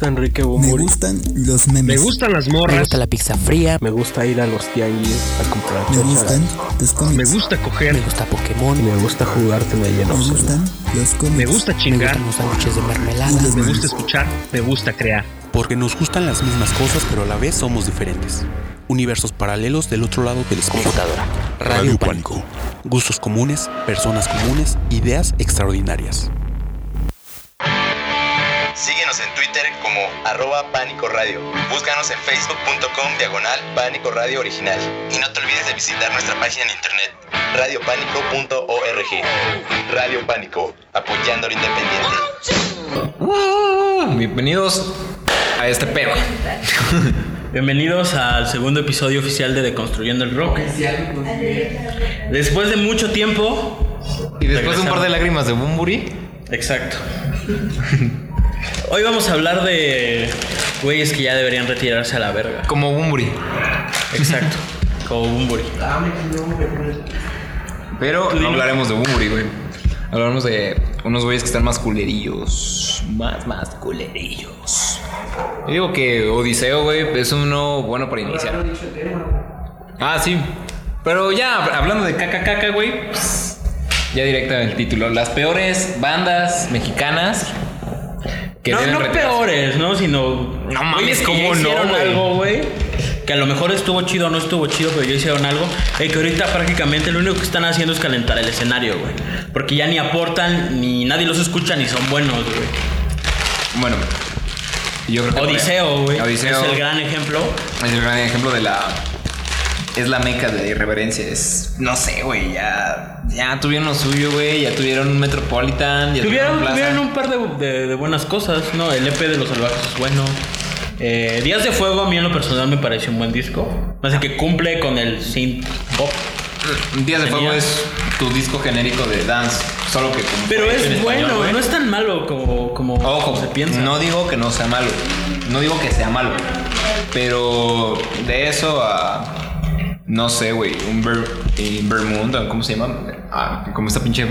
gusta Enrique Me gustan los memes. Me gustan las Me morras. gusta la pizza fría. Me gusta ir a los tianguis a comprar Me gustan los Me gusta Me coger. gusta Pokémon. Me gusta jugarte de Me gustan los cómics. Me gusta Me chingar. gustan los sándwiches de mermelada. Me gusta escuchar. Me gusta crear. Porque nos gustan las mismas cosas, pero a la vez somos diferentes. Universos paralelos del otro lado del espejo. Computadora. Radio Pánico. Gustos comunes, personas comunes, ideas extraordinarias. Síguenos en Twitter como arroba Pánico Radio. Búscanos en facebook.com diagonal Pánico Radio Original. Y no te olvides de visitar nuestra página en internet radiopánico.org. Radio Pánico, apoyando lo independiente. Bienvenidos a este pedo. Bienvenidos al segundo episodio oficial de Deconstruyendo el Rock. Después de mucho tiempo. Y después de un par de lágrimas de Bumburi, Exacto. Hoy vamos a hablar de güeyes que ya deberían retirarse a la verga. como Bumburi. Exacto. Como Bumburi. Pero no hablaremos de Bumburi, güey. Hablaremos de unos güeyes que están más culerillos. Más, más culerillos. Yo digo que Odiseo, güey, es uno bueno para iniciar. Ah, sí. Pero ya, hablando de caca caca, güey, pues, ya directa el título. Las peores bandas mexicanas que no, no peores, ¿no? Sino. No mames, güeyes que ¿cómo ya no, hicieron algo, güey. Que a lo mejor estuvo chido o no estuvo chido, pero ya hicieron algo. Y que ahorita prácticamente lo único que están haciendo es calentar el escenario, güey. Porque ya ni aportan, ni nadie los escucha, ni son buenos, güey. Bueno, yo creo que Odiseo, güey. Odiseo Es el gran ejemplo. es el gran ejemplo de la. Es la meca de la irreverencia. Es. No sé, güey. Ya. Ya tuvieron lo suyo, güey. Ya tuvieron un Metropolitan. Ya Tuvieron, tuvieron un par de, de- de buenas cosas, ¿no? El EP de Los Salvajes es bueno. Eh, Días de Fuego a mí en lo personal me pareció un buen disco. Así que cumple con el synth pop. Días de Tenía- Fuego es tu disco genérico de dance. Solo que. como Pero es español, bueno, no es tan malo como, como, como Ojo, se piensa. no digo que no sea malo. No digo que sea malo. Pero de eso a. No sé, güey. Un Ver, eh, Vermont, ¿cómo se llama? Ah, como esta pinche.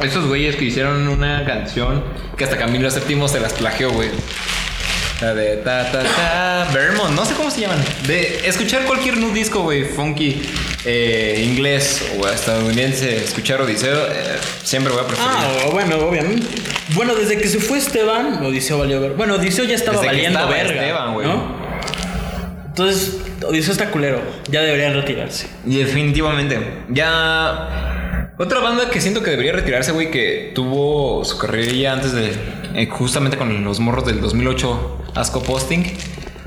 Esos güeyes que hicieron una canción que hasta Camilo VII se las plagió, güey. La de ta ta ta Vermont, no sé cómo se llaman. De escuchar cualquier nu disco, güey, funky, eh, inglés o estadounidense, escuchar Odiseo, eh, siempre voy a preferir. Ah, bueno, obviamente. Bueno, desde que se fue Esteban, Odiseo valió ver. Bueno, Odiseo ya estaba Desde que valiendo estaba verga. Esteban, güey. ¿no? Entonces, Odiseo está culero. Ya deberían retirarse. Definitivamente. Ya. Otra banda que siento que debería retirarse, güey, que tuvo su carrera ya antes de. eh, justamente con los morros del 2008 Asco Posting.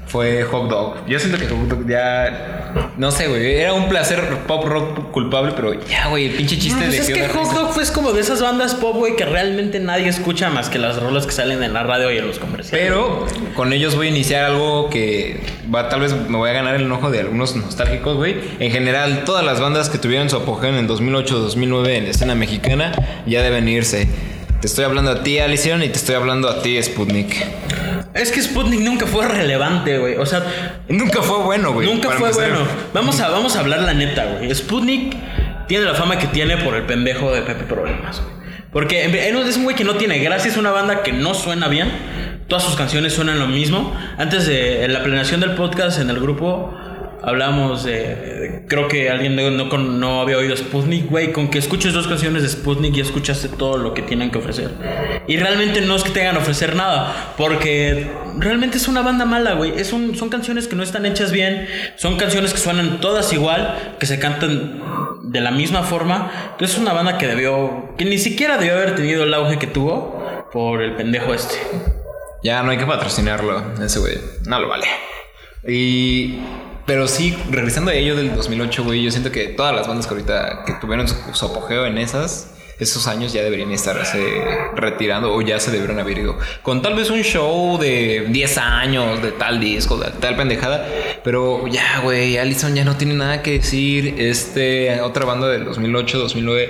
Fue Hot Dog. Yo siento que Hot Dog ya. No sé, güey. Era un placer pop rock culpable, pero ya, güey. El pinche chiste No, pues de es que Hot. Dog fue como de esas bandas pop, güey, que realmente nadie escucha más que las rolas que salen en la radio y en los comerciales. Pero con ellos voy a iniciar algo que va, tal vez me voy a ganar el enojo de algunos nostálgicos, güey. En general, todas las bandas que tuvieron su apogeo en el 2008-2009 en la escena mexicana ya deben irse. Te estoy hablando a ti, Alison, y te estoy hablando a ti, Sputnik. Es que Sputnik nunca fue relevante, güey. O sea, Nunca fue bueno, güey. nunca fue empezar. bueno. Vamos a, vamos a hablar la neta, güey. Sputnik tiene la fama que tiene por el pendejo de Pepe Problemas, güey. Porque él es un güey que no tiene gracia, es una banda que no suena bien. Todas sus canciones suenan lo mismo. Antes de la planeación del podcast en el grupo hablamos de. Creo que alguien no, no, había oído Sputnik, güey. Con que escuches dos canciones de Sputnik y escuchaste todo lo que tienen que ofrecer. Y realmente no es que tengan que ofrecer nada, porque realmente es una banda mala, güey. Un- son canciones que no están hechas bien, son canciones que suenan todas igual, que se cantan de la misma forma. Entonces es una banda que debió, que ni siquiera debió haber tenido el auge que tuvo por el pendejo este. Ya no hay que patrocinarlo, ese güey. No lo vale. Y. Pero sí, regresando a ello del 2008, güey, yo siento que todas las bandas que ahorita que tuvieron su, apogeo en esas, esos años ya deberían estarse retirando o ya se deberían haber ido. Con tal vez un show de 10 años, de tal disco, de tal pendejada. Pero ya, güey, Allison ya no tiene nada que decir. Este, otra banda del 2008, 2009,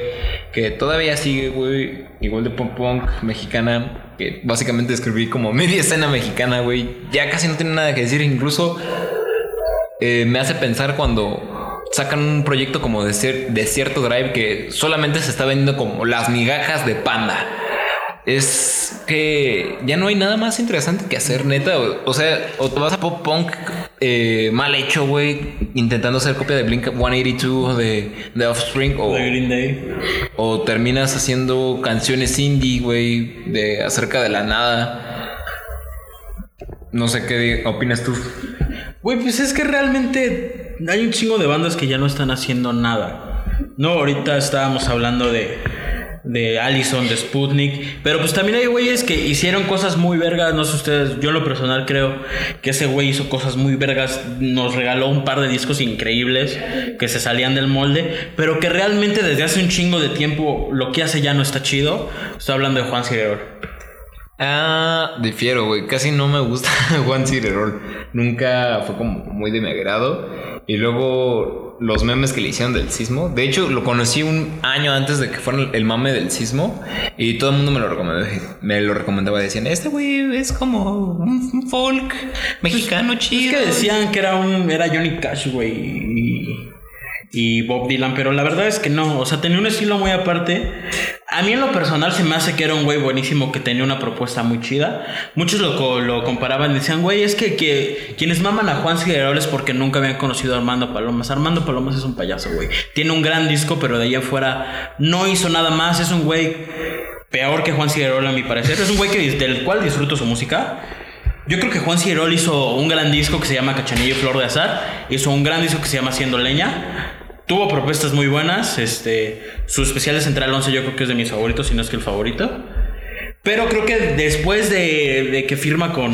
que todavía sigue, güey, igual de punk punk mexicana, que básicamente escribí como media escena mexicana, güey. Ya casi no tiene nada que decir, incluso eh, me hace pensar cuando sacan un proyecto como de, cier- de cierto drive que solamente se está vendiendo como las migajas de panda. Es que ya no hay nada más interesante que hacer, neta. O, o sea, o te vas a pop punk eh, mal hecho, güey, intentando hacer copia de Blink 182 o de, de Offspring, o, De Green Day. o terminas haciendo canciones indie, güey, de acerca de la nada. No sé qué opinas tú. Güey, pues es que realmente hay un chingo de bandas que ya no están haciendo nada. No, ahorita estábamos hablando de, de Allison, de Sputnik. Pero pues también hay güeyes que hicieron cosas muy vergas. No sé ustedes, yo en lo personal creo que ese güey hizo cosas muy vergas. Nos regaló un par de discos increíbles que se salían del molde. Pero que realmente desde hace un chingo de tiempo lo que hace ya no está chido. Estoy hablando de Juan Cirerol. Ah, difiero, güey. Casi no me gusta Juan Cirerol. Nunca fue como muy de mi agrado. Y luego los memes que le hicieron del sismo. De hecho, lo conocí un año antes de que fuera el mame del sismo. Y todo el mundo me lo recomendaba. Me lo recomendaba. Decían, este güey es como un folk mexicano Es chido. que decían que era un era Johnny Cash, güey, y Bob Dylan, pero la verdad es que no, o sea, tenía un estilo muy aparte. A mí en lo personal se me hace que era un güey buenísimo que tenía una propuesta muy chida. Muchos lo, lo comparaban y decían, güey, es que, que quienes maman a Juan Figueroa es porque nunca habían conocido a Armando Palomas. Armando Palomas es un payaso, güey. Tiene un gran disco, pero de ahí afuera no hizo nada más. Es un güey peor que Juan Figueroa, a mi parecer. Es un güey que, del cual disfruto su música. Yo creo que Juan Cirol hizo un gran disco que se llama Cachanilla y Flor de Azar. Hizo un gran disco que se llama Haciendo Leña. Tuvo propuestas muy buenas. Este, su especial de Central 11 yo creo que es de mis favoritos, si no es que el favorito. Pero creo que después de, que firma con,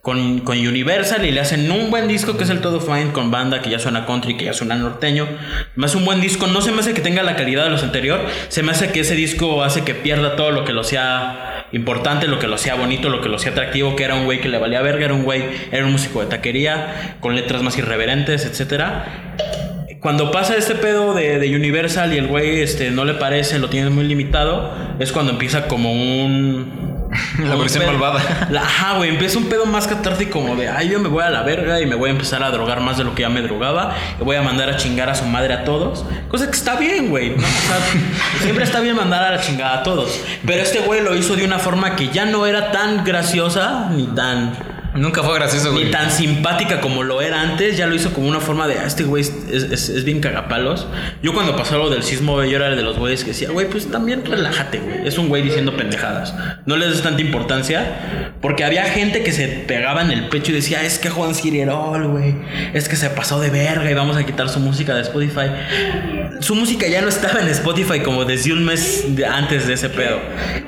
con, con Universal y le hacen un buen disco que es el Todo Fine con banda que ya suena country, que ya suena norteño, más un buen disco, no se me hace que tenga la calidad de los anteriores, se me hace que ese disco hace que pierda todo lo que lo hacía importante, lo que lo hacía bonito, lo que lo hacía atractivo, que era un güey que le valía verga, era un güey, era un músico de taquería, con letras más irreverentes, etcétera. Cuando pasa este pedo de, de Universal y el güey este, no le parece, lo tiene muy limitado, es cuando empieza como un... La versión malvada. La- Ajá, güey, empieza un pedo más catártico como de, ay, yo me voy a la verga y me voy a empezar a drogar más de lo que ya me drogaba, y voy a mandar a chingar a su madre a todos. Cosa que está bien, güey, ¿no? O sea, siempre está bien mandar a la chingada a todos. Pero este güey lo hizo de una forma que ya no era tan graciosa ni tan Nunca fue gracioso, güey. ni tan simpática como lo era antes, ya lo hizo como una forma de, ah, este güey es, es- es bien cagapalos. Yo cuando pasó lo del sismo, yo era de los güeyes que decía, güey, pues también relájate, güey. Es un güey diciendo pendejadas. No le des tanta importancia, porque había gente que se pegaba en el pecho y decía, es que Juan Cirerol, güey, es que se pasó de verga y vamos a quitar su música de Spotify. Su música ya no estaba en Spotify como desde un mes de- antes de ese pedo.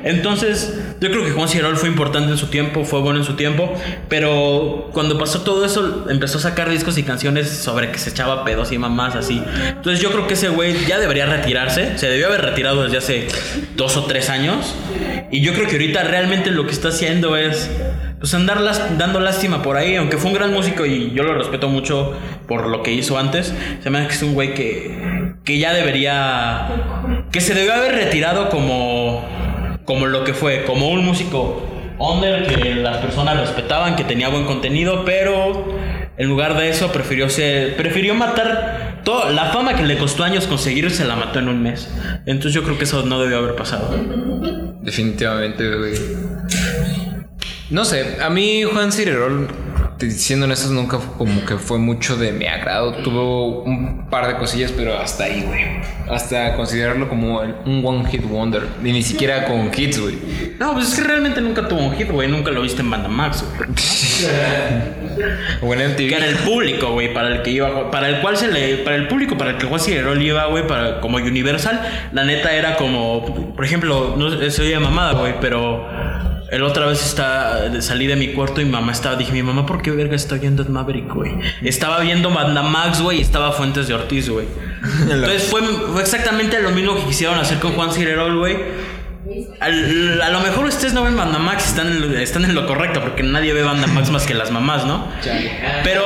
Entonces, yo creo que Juan Cirerol fue importante en su tiempo, fue bueno en su tiempo, pero cuando pasó todo eso, empezó a sacar discos y canciones sobre que se echaba pedos y mamás así. Entonces, yo creo que ese güey ya debería retirarse, se debió haber retirado desde hace dos o tres años. Y yo creo que ahorita realmente lo que está haciendo es pues andar dando lástima por ahí, aunque fue un gran músico y yo lo respeto mucho por lo que hizo antes, se me hace que es un güey que, que ya debería, que se debió haber retirado como, como lo que fue, como un músico under que las personas respetaban, que tenía buen contenido, pero en lugar de eso prefirió ser, prefirió matar toda la fama que le costó años conseguir, se la mató en un mes. Entonces yo creo que eso no debió haber pasado. Definitivamente, güey. No sé, a mí Juan Cirerol, siendo honestos, nunca como que fue mucho de mi agrado. Tuvo un par de cosillas, pero hasta ahí, güey. Hasta considerarlo como un one hit wonder. Y ni siquiera con hits, güey. No, pues es que realmente nunca tuvo un hit, güey. Nunca lo viste en Banda Max, güey. O en MTV. Que era el público, güey, para el que iba, para el cual se le, para el público, para el que Juan Cirerol iba, güey, para como Universal, la neta era como, por ejemplo, no se oye mamada, güey, pero el otra vez está, salí de mi cuarto y mi mamá estaba, dije, mi mamá, ¿por qué verga está viendo Ed Maverick, güey? Estaba viendo Banda Max, güey, y estaba Fuentes de Ortiz, güey. Entonces fue, fue exactamente lo mismo que quisieron hacer con Juan Cirerol, güey. Al- a lo mejor ustedes no ven Banda Max, están en, lo, están en lo correcto, porque nadie ve Banda Max más que las mamás, ¿no? Pero,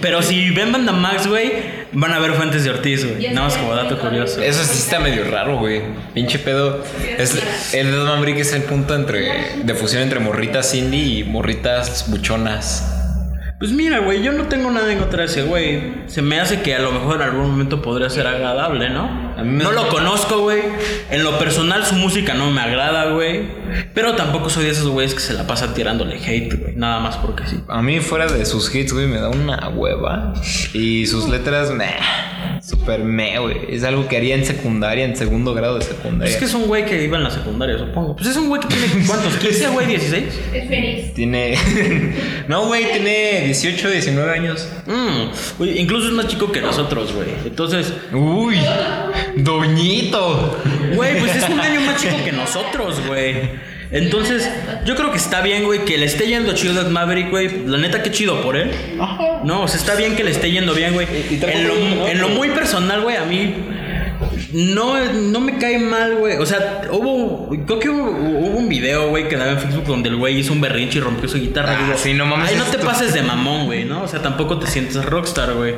pero si ven Banda Max, güey, van a ver Fuentes de Ortiz, güey. Nada más como dato curioso. Eso sí está medio raro, güey. Pinche pedo. Es, el Dead Maverick es el punto entre, de fusión entre morritas indie y morritas buchonas. Pues mira, güey, yo no tengo nada en contra de ese güey. Se me hace que a lo mejor en algún momento podría ser agradable, ¿no? No lo conozco, güey. En lo personal, su música no me agrada, güey. Pero tampoco soy de esos güeyes que se la pasan tirándole hate, güey. Nada más porque sí. A mí fuera de sus hits, güey, me da una hueva. Y sus letras, meh. Super meh, güey. Es algo que haría en secundaria, en segundo grado de secundaria. Es que es un güey que iba en la secundaria, supongo. Pues es un güey que tiene ¿cuántos? ¿15, güey? ¿16? Es feliz. Tiene... no, güey, tiene 18, 19 años. Mm, güey, incluso es más chico que nosotros, güey. Entonces, Uy, doñito. güey, pues es un año más chico que nosotros, güey. Entonces, yo creo que está bien, güey, que le esté yendo chido a Maverick, güey. La neta, qué chido por él. No, o sea, está bien que le esté yendo bien, güey. En lo, en lo muy personal, güey, a mí no, no me cae mal, güey. O sea, hubo. Creo que hubo, hubo un video, güey, que daba en Facebook donde el güey hizo un berrinche y rompió su guitarra. Ah, Digo, sí, no mames, Ay, no te pases de mamón, güey, ¿no? O sea, tampoco te sientes rockstar, güey.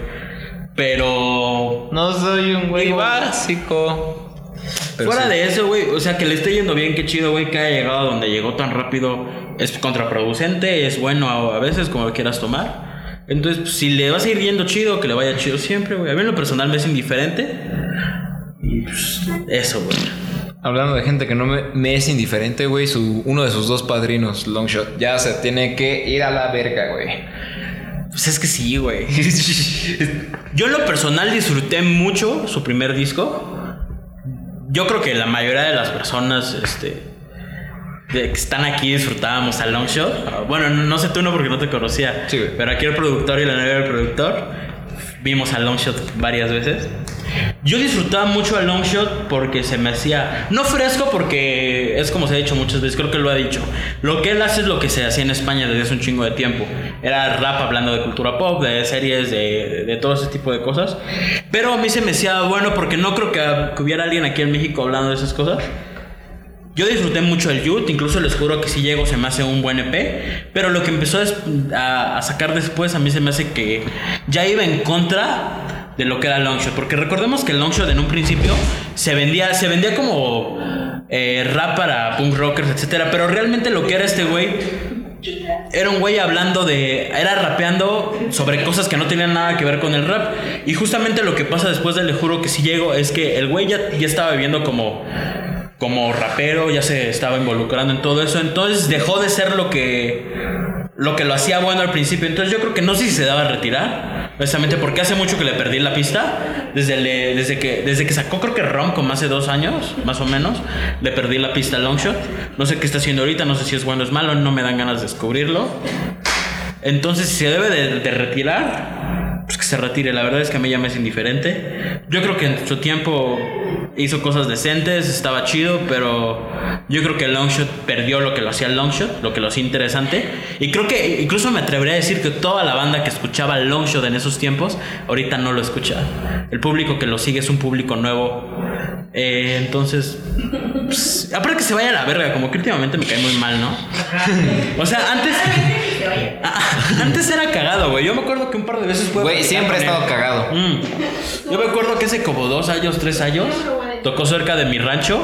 Pero. No soy un güey básico. Pero Fuera sí. de eso, güey, o sea, que le esté yendo bien, qué chido, güey, que haya llegado a donde llegó tan rápido. Es contraproducente, es bueno a, a veces, como lo quieras tomar. Entonces, pues, si le vas a ir yendo chido, que le vaya chido siempre, güey. A mí en lo personal me es indiferente. Y pues, eso, güey. Hablando de gente que no me, me es indiferente, güey, su, uno de sus dos padrinos, Longshot, ya se tiene que ir a la verga, güey. Pues es que sí, güey. Yo en lo personal disfruté mucho su primer disco. Yo creo que la mayoría de las personas este, de que están aquí disfrutábamos a Longshot. Bueno, no, sé tú no porque no te conocía. Sí, pero aquí el productor y la novia del productor vimos a Longshot varias veces. Yo disfrutaba mucho a Longshot porque se me hacía. No fresco porque es como se ha dicho muchas veces, creo que lo ha dicho. Lo que él hace es lo que se hacía en España desde hace un chingo de tiempo. Era rap hablando de cultura pop, de series, de, de- todo ese tipo de cosas. Pero a mí se me hacía bueno porque no creo que, hubiera alguien aquí en México hablando de esas cosas. Yo disfruté mucho el Youth, incluso les juro que si llego se me hace un buen EP, pero lo que empezó a, a sacar después a mí se me hace que ya iba en contra de lo que era Longshot, porque recordemos que el Longshot en un principio se vendía, se vendía como eh, rap para punk rockers, etcétera, pero realmente lo que era este güey era un güey hablando de. Era rapeando sobre cosas que no tenían nada que ver con el rap. Y justamente lo que pasa después de Le Juro que si llego es que el güey ya, ya estaba viviendo como. Como rapero, ya se estaba involucrando en todo eso. Entonces dejó de ser lo que. Lo que lo hacía bueno al principio. Entonces yo creo que no sé si se daba a retirar. Precisamente porque hace mucho que le perdí la pista. Desde, desde, que, desde que sacó, creo que Rom, como hace dos años, más o menos. Le perdí la pista a Longshot. No sé qué está haciendo ahorita. No sé si es bueno o es malo. No me dan ganas de descubrirlo. Entonces, si se debe de, de retirar, pues que se retire. La verdad es que a mí ya me es indiferente. Yo creo que en su tiempo hizo cosas decentes, estaba chido, pero yo creo que Longshot perdió lo que lo hacía Longshot, lo que lo hacía interesante. Y creo que incluso me atrevería a decir que toda la banda que escuchaba Longshot en esos tiempos, ahorita no lo escucha. El público que lo sigue es un público nuevo. Eh, entonces, pues, aparte que se vaya a la verga, como que últimamente me cae muy mal, ¿no? O sea, antes. Ah, Antes era cagado, güey. Yo me acuerdo que un par de veces fue. Güey, siempre ha estado cagado. Mm. Yo me acuerdo que hace como dos años, tres años, tocó cerca de mi rancho.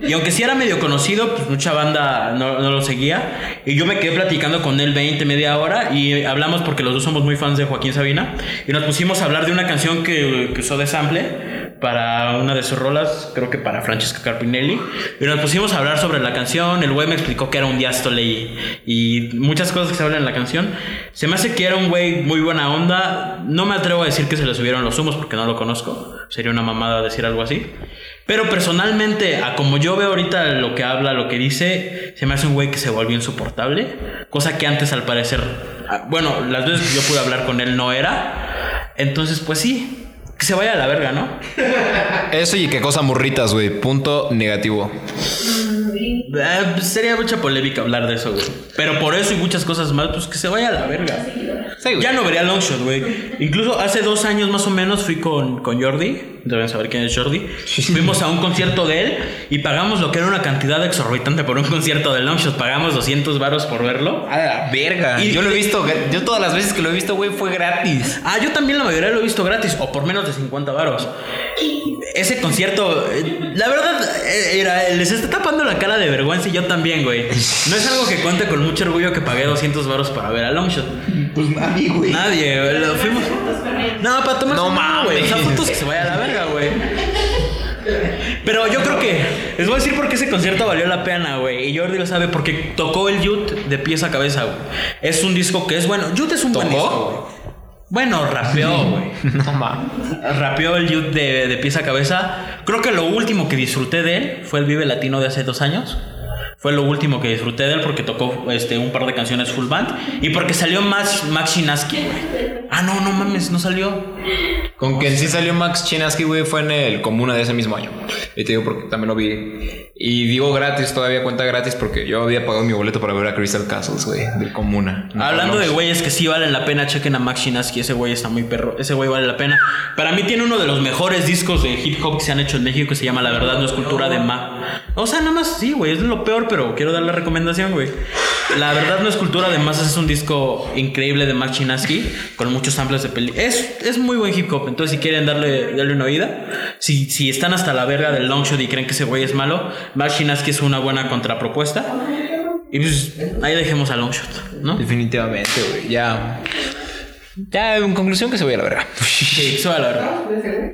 Y aunque sí era medio conocido, pues mucha banda no, no lo seguía. Y yo me quedé platicando con él 20, media hora. Y hablamos porque los dos somos muy fans de Joaquín Sabina. Y nos pusimos a hablar de una canción que, que usó de sample para una de sus rolas, creo que para Francesca Carpinelli. Y nos pusimos a hablar sobre la canción. El güey me explicó que era un diástole y, y muchas cosas que se hablan en la canción. Se me hace que era un güey muy buena onda. No me atrevo a decir que se le subieron los humos porque no lo conozco. Sería una mamada decir algo así. Pero personalmente, a como yo veo ahorita lo que habla, lo que dice, se me hace un güey que se volvió insoportable. Cosa que antes al parecer, ah, bueno, las veces que yo pude hablar con él no era. Entonces, pues sí, que se vaya a la verga, ¿no? Eso y qué cosa murritas, güey. Punto negativo. Eh, pues, sería mucha polémica hablar de eso, güey. Pero por eso y muchas cosas más, pues que se vaya a la verga. Sí. Ya no vería Longshot, güey. Incluso hace dos años más o menos fui con, con Jordi. Deben saber quién es Jordi. Fuimos a un concierto de él y pagamos lo que era una cantidad exorbitante por un concierto de Longshot. Pagamos 200 varos por verlo. A la verga. Y- yo lo he visto. Yo todas las veces que lo he visto, güey, fue gratis. Ah, yo también la mayoría lo he visto gratis o por menos de 50 varos. Ese concierto, eh, la verdad, eh, era, les está tapando la cara de vergüenza y yo también, güey. No es algo que cuente con mucho orgullo que pagué 200 varos para ver a Longshot. Pues nadie, güey. Nadie, güey, lo fuimos. No, para tomar No güey. O sea, mames. fotos que se vaya a la verga, güey. Pero yo creo que les voy a decir por qué ese concierto valió la pena, güey. Y Jordi lo sabe porque tocó el Youth de pies a cabeza, güey. Es un disco que es bueno. Youth es un buen disco, güey. Bueno, rapeó, güey. No mames. Rapeó el Youth de, de pies a cabeza. Creo que lo último que disfruté de él fue el Vive Latino de hace dos años. Fue lo último que disfruté de él porque tocó este, un par de canciones full band. Y porque salió Max, Max Chinaski. Ah, no, no mames, no salió. Con quien sí salió Max Chinaski, güey, fue en el Comuna de ese mismo año. Y te digo porque también lo vi. Y digo gratis, todavía cuenta gratis porque yo había pagado mi boleto para ver a Crystal Castles, güey, del Comuna. No, Hablando de güeyes que sí valen la pena, chequen a Max Chinaski, ese güey está muy perro, ese güey vale la pena. Para mí tiene uno de los mejores discos de hip hop que se han hecho en México que se llama La verdad no es cultura de Ma. O sea, nada más sí, güey, es lo peor, pero quiero dar la recomendación, güey. La verdad no es cultura de masas, es un disco increíble de Max Chinaski con muchos samples de peli. Es, es muy buen hip hop, entonces si quieren darle, darle una oída, si, si están hasta la verga del long shot y creen que ese güey es malo, Max Chinaski es una buena contrapropuesta. Y pues ahí dejemos a Longshot, ¿no? Definitivamente, güey. Ya. Ya, en conclusión, que se vaya a la verga. Sí, a la verdad.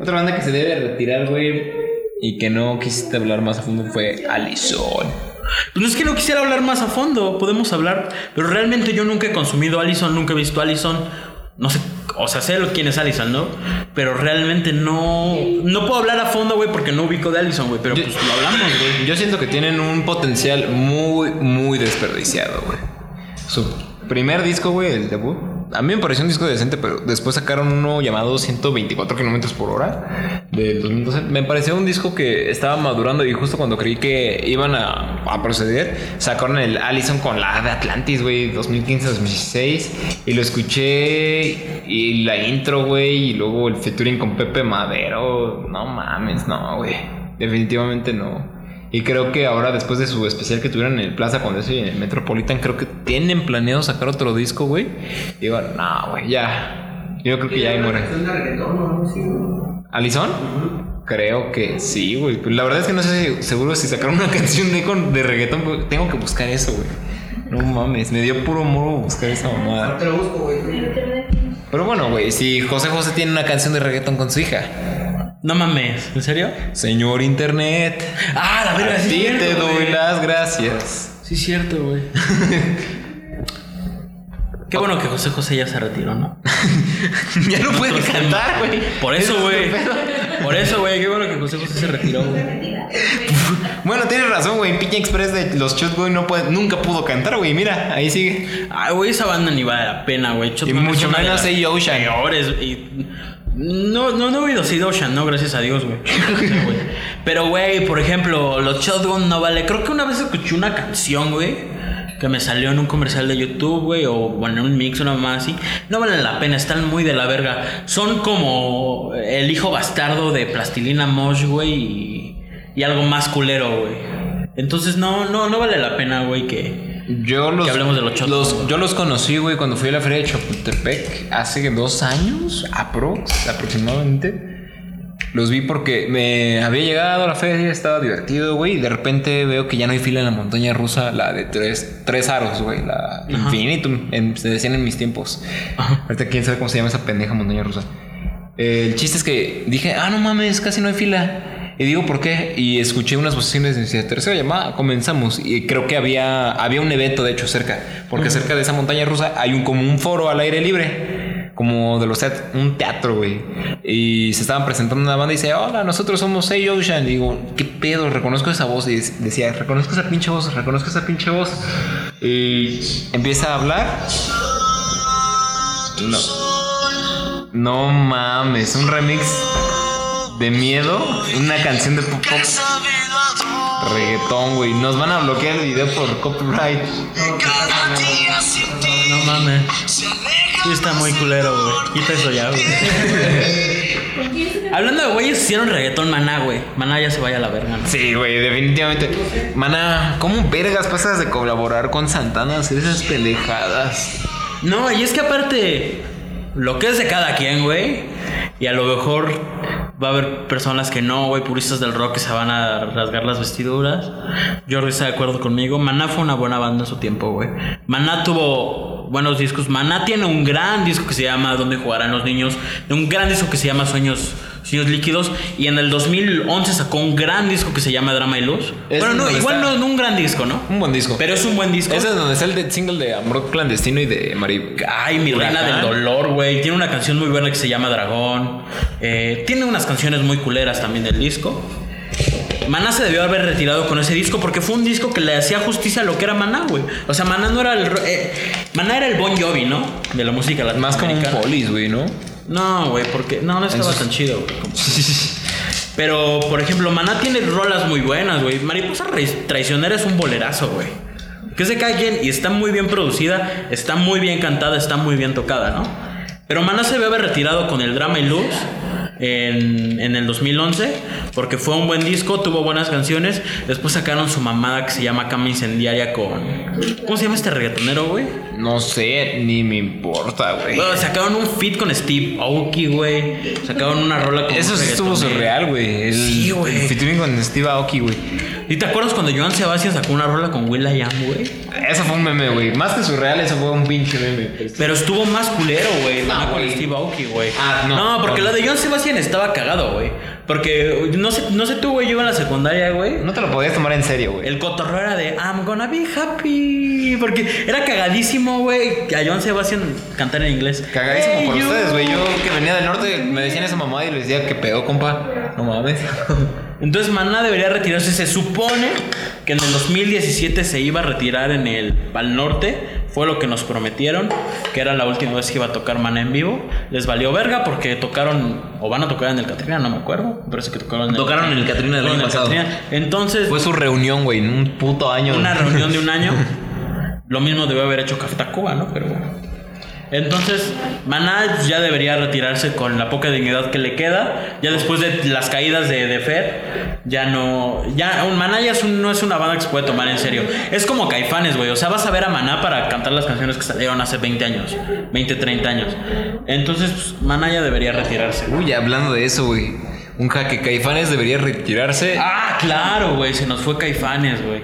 Otra banda que se debe retirar, güey, y que no quisiste hablar más a fondo fue Allison. Pues no es que no quisiera hablar más a fondo, podemos hablar, pero realmente yo nunca he consumido Allison, nunca he visto Allison. No sé, o sea, sé quién es Allison, ¿no? Pero realmente no no puedo hablar a fondo, güey, porque no ubico de Allison, güey, pero Yo- pues lo hablamos, güey. Yo siento que tienen un potencial muy, muy desperdiciado, güey. Su primer disco, güey, el debut. A mí me pareció un disco decente, pero después sacaron uno llamado 124 kilómetros por hora del 2012. Me pareció un disco que estaba madurando y justo cuando creí que iban a, a proceder, sacaron el Allison con la de Atlantis, güey, 2015-2016. Y lo escuché y la intro, güey, y luego el featuring con Pepe Madero. No mames, no, güey. Definitivamente no. Y creo que ahora, después de su especial que tuvieron en el Plaza Condesa y en el Metropolitan, creo que tienen planeado sacar otro disco, güey. Digo, no, güey, ya. Yo creo que ya ahí muere. ¿Alison? Creo que sí, güey. La verdad es que no sé si- seguro si sacaron una canción de, con- de reggaetón. güey. Tengo que buscar eso, güey. No mames, me dio puro moro buscar esa mamada. Pero bueno, güey, si José José tiene una canción de reggaetón con su hija. No mames, ¿en serio? Señor Internet. Ah, la verga, A sí. ti cierto, te doy las gracias. Sí, cierto, güey. Qué bueno que José José ya se retiró, ¿no? ya no puede cantar, güey. Por eso, güey. Por eso, güey. Qué bueno que José José se retiró, güey. Bueno, tienes razón, güey. Piña Express de los Shot, güey, no puede, nunca pudo cantar, güey. Mira, ahí sigue. Ay, güey, esa banda ni vale la pena, güey. Y mucho menos Ocean. peores, y- No, no, no he oído Seed Ocean, no, gracias a Dios, güey. Güey. Pero, güey, por ejemplo, los Shotgun no vale. Creo que una vez escuché una canción, güey, que me salió en un comercial de YouTube, güey, o bueno, en un mix, una más así. No valen la pena, están muy de la verga. Son como el hijo bastardo de Plastilina Mosh, güey, y, y algo más culero, güey. Entonces, no, no, no vale la pena, güey, que. Yo los, de. Yo los conocí, güey, cuando fui a la feria de Chapultepec hace dos años, aprox, aproximadamente. Los vi porque me había llegado a la feria, estaba divertido, güey, y de repente veo que ya no hay fila en la montaña rusa, la de tres, tres aros, güey, la Infinitum, en- se decían en mis tiempos. Ahorita quién sabe cómo se llama esa pendeja montaña rusa. Eh, el chiste es que dije, ah, no mames, casi no hay fila. Y digo, ¿por qué? Y escuché unas votaciones y decía, tercera llamada, comenzamos. Y creo que había, había un evento, de hecho, cerca. Porque cerca de esa montaña rusa hay un como un foro al aire libre. Como de los teat- un teatro, güey. Y se estaban presentando una banda y dice, hola, nosotros somos Say Ocean. Y digo, ¿qué pedo? Reconozco esa voz. Y decía, reconozco esa pinche voz, reconozco esa pinche voz. Y empieza a hablar. No. No mames, un remix de miedo, una canción de pop pop reggaetón, güey. Nos van a bloquear el video por copyright. No mames. Sí, está muy culero, güey. Quita eso ya, güey. Hablando de güeyes, hicieron reggaetón maná, güey. Maná ya se vaya a la verga, ¿no? Sí, güey, definitivamente. Mana, ¿cómo vergas pasas de colaborar con Santana a hacer esas pendejadas? No, y es que aparte, lo que es de cada quien, güey. Y a lo mejor va a haber personas que no, güey, puristas del rock que se van a rasgar las vestiduras. Jordi está de acuerdo conmigo. Maná fue una buena banda en su tiempo, güey. Maná tuvo buenos discos. Maná tiene un gran disco que se llama ¿Dónde jugarán los niños? Un gran disco que se llama Sueños, Líquidos. Y en el 2011 sacó un gran disco que se llama Drama y Luz. Ese bueno, es no, igual está- no, no un gran disco, ¿no? Un buen disco. Pero es un buen disco. Ese es donde está el de- single de Amor Clandestino y de Mari. Ay, mi reina del dolor, güey. Tiene una canción muy buena que se llama Dragón. Eh, tiene unas canciones muy culeras también del disco. Maná se debió haber retirado con ese disco porque fue un disco que le hacía justicia a lo que era Maná, güey. O sea, Maná no era el. eh, Maná era el Bon Jovi, ¿no? De la música Más como un latinoamericana. polis, güey, ¿no? No, güey, porque no, no estaba tan chido, güey. Pero, por ejemplo, Maná tiene rolas muy buenas, güey. Mariposa Ra- Traicionera es un bolerazo, güey. Que se cae bien y está muy bien producida, está muy bien cantada, está muy bien tocada, ¿no? Pero Maná se haber retirado con el drama y luz en, en el 2011 porque fue un buen disco, tuvo buenas canciones. Después sacaron su mamada que se llama Cama Incendiaria con. ¿Cómo se llama este reggaetonero, güey? No sé, ni me importa, güey. Bueno, sacaron un feat con Steve Aoki, güey. Sacaron una rola con Eso sí estuvo surreal, güey. Sí, güey. El featuring con Steve Aoki, güey. ¿Y te acuerdas cuando Joan Sebastián sacó una rola con Will I Am, güey? Eso fue un meme, güey. Más que surreal, eso fue un pinche meme. Pero estuvo más culero, güey. No, No, con. Steve Aoki, güey. Ah, no. No, porque No. la de Joan Sebastián estaba cagado, güey. Porque no sé, no sé tú, güey, yo iba en la secundaria, güey. No te lo podías tomar en serio, güey. El cotorreo era de I'm gonna be happy. Porque era cagadísimo, güey, a Joan Sebastián cantar en inglés. Cagadísimo Hey, por you. ustedes, güey. Yo que venía del norte me decían esa mamá y les decía que pedo, compa. No mames. Entonces Maná debería retirarse. Se supone que en el 2017 se iba a retirar en el al norte. Fue lo que nos prometieron, que era la última vez que iba a tocar Maná en vivo. Les valió verga porque tocaron, o van a tocar en el Catrina, no me acuerdo. Me parece que tocaron en Tocaron en el Catrina del en año el pasado. Catrina. Entonces, Fue su reunión, güey, en un puto año. una reunión de un año. Lo mismo debió haber hecho Café Tacuba, ¿no? Pero bueno. Entonces, Maná ya debería retirarse con la poca dignidad que le queda. Ya después de las caídas de, de Fer, ya no. Ya, un Maná ya es un- no es una banda que se puede tomar en serio. Es como Caifanes, güey. O sea, vas a ver a Maná para cantar las canciones que salieron hace 20 años, 20, 30 años. Entonces, pues, Maná ya debería retirarse. Uy, hablando de eso, güey. Un jaque Caifanes debería retirarse. Ah, claro, güey. Se nos fue Caifanes, güey.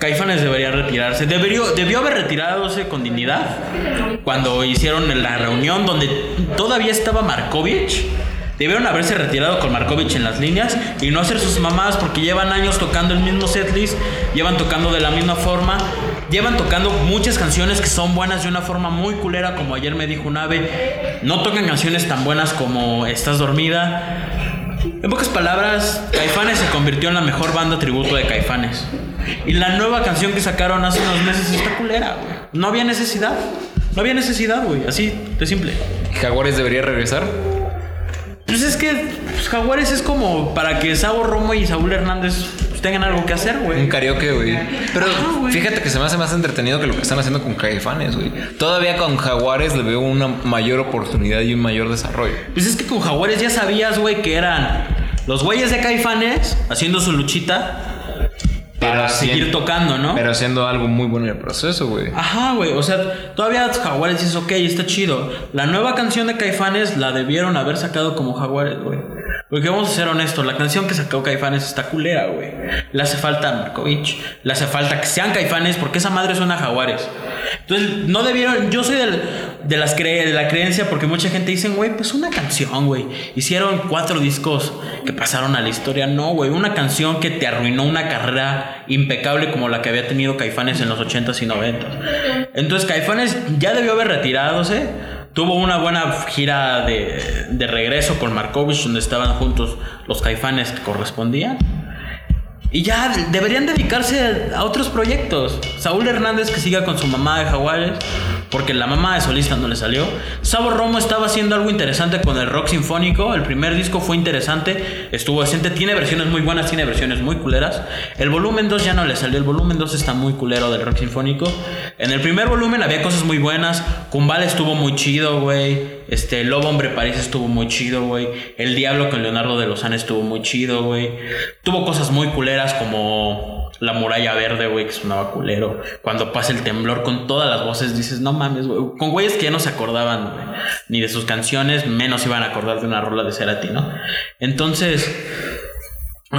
Caifanes debería retirarse. Debería, debió haber retiradose con dignidad cuando hicieron la reunión donde todavía estaba Markovich. Debieron haberse retirado con Markovich en las líneas y no hacer sus mamadas porque llevan años tocando el mismo setlist, llevan tocando de la misma forma, llevan tocando muchas canciones que son buenas de una forma muy culera, como ayer me dijo un ave. No tocan canciones tan buenas como Estás dormida. En pocas palabras, Caifanes se convirtió en la mejor banda tributo de Caifanes. Y la nueva canción que sacaron hace unos meses está culera, güey. No había necesidad. No había necesidad, güey. Así de simple. Jaguares debería regresar. Pues es que pues, Jaguares es como para que Sabo Romo y Saúl Hernández tengan algo que hacer, Un güey. karaoke, güey. Pero Ajá, fíjate que se me hace más entretenido que lo que están haciendo con Caifanes, güey. Todavía con Jaguares le veo una mayor oportunidad y un mayor desarrollo. Pues es que con Jaguares ya sabías, güey, que eran los güeyes de Caifanes haciendo su luchita para Pero seguir tocando, ¿no? Pero haciendo algo muy bueno en el proceso, güey. Ajá, güey. O sea, todavía Jaguares dices, ok, está chido. La nueva canción de Caifanes la debieron haber sacado como Jaguares, güey. Porque vamos a ser honestos, la canción que sacó Caifanes está culera, güey. Le hace falta a Markovich, le hace falta que sean Caifanes, porque esa madre suena a Jaguares. Entonces, no debieron. Yo soy del- de, las cre- de la creencia, porque mucha gente dice, güey, pues una canción, güey. Hicieron cuatro discos que pasaron a la historia. No, güey, una canción que te arruinó una carrera impecable como la que había tenido Caifanes en los 80s y 90s. Entonces, Caifanes ya debió haber retiradose. Tuvo una buena gira de, de regreso con Markovich, donde estaban juntos los caifanes que correspondían. Y ya deberían dedicarse a otros proyectos. Saúl Hernández que siga con su mamá de Jaguares, porque la mamá de solista no le salió. Sabo Romo estaba haciendo algo interesante con el rock sinfónico. El primer disco fue interesante, estuvo decente. Tiene versiones muy buenas, tiene versiones muy culeras. El volumen 2 ya no le salió. El volumen 2 está muy culero del rock sinfónico. En el primer volumen había cosas muy buenas. Kumbal estuvo muy chido, güey. Este, Lobo Hombre París estuvo muy chido, güey. El Diablo con Leonardo de Lozán estuvo muy chido, güey. Tuvo cosas muy culeras como La Muralla Verde, güey, que sonaba culero. Cuando pasa el temblor con todas las voces, dices, no mames, güey. Con güeyes que ya no se acordaban, Ni de sus canciones, menos iban a acordar de una rola de Cerati, ¿no? Entonces,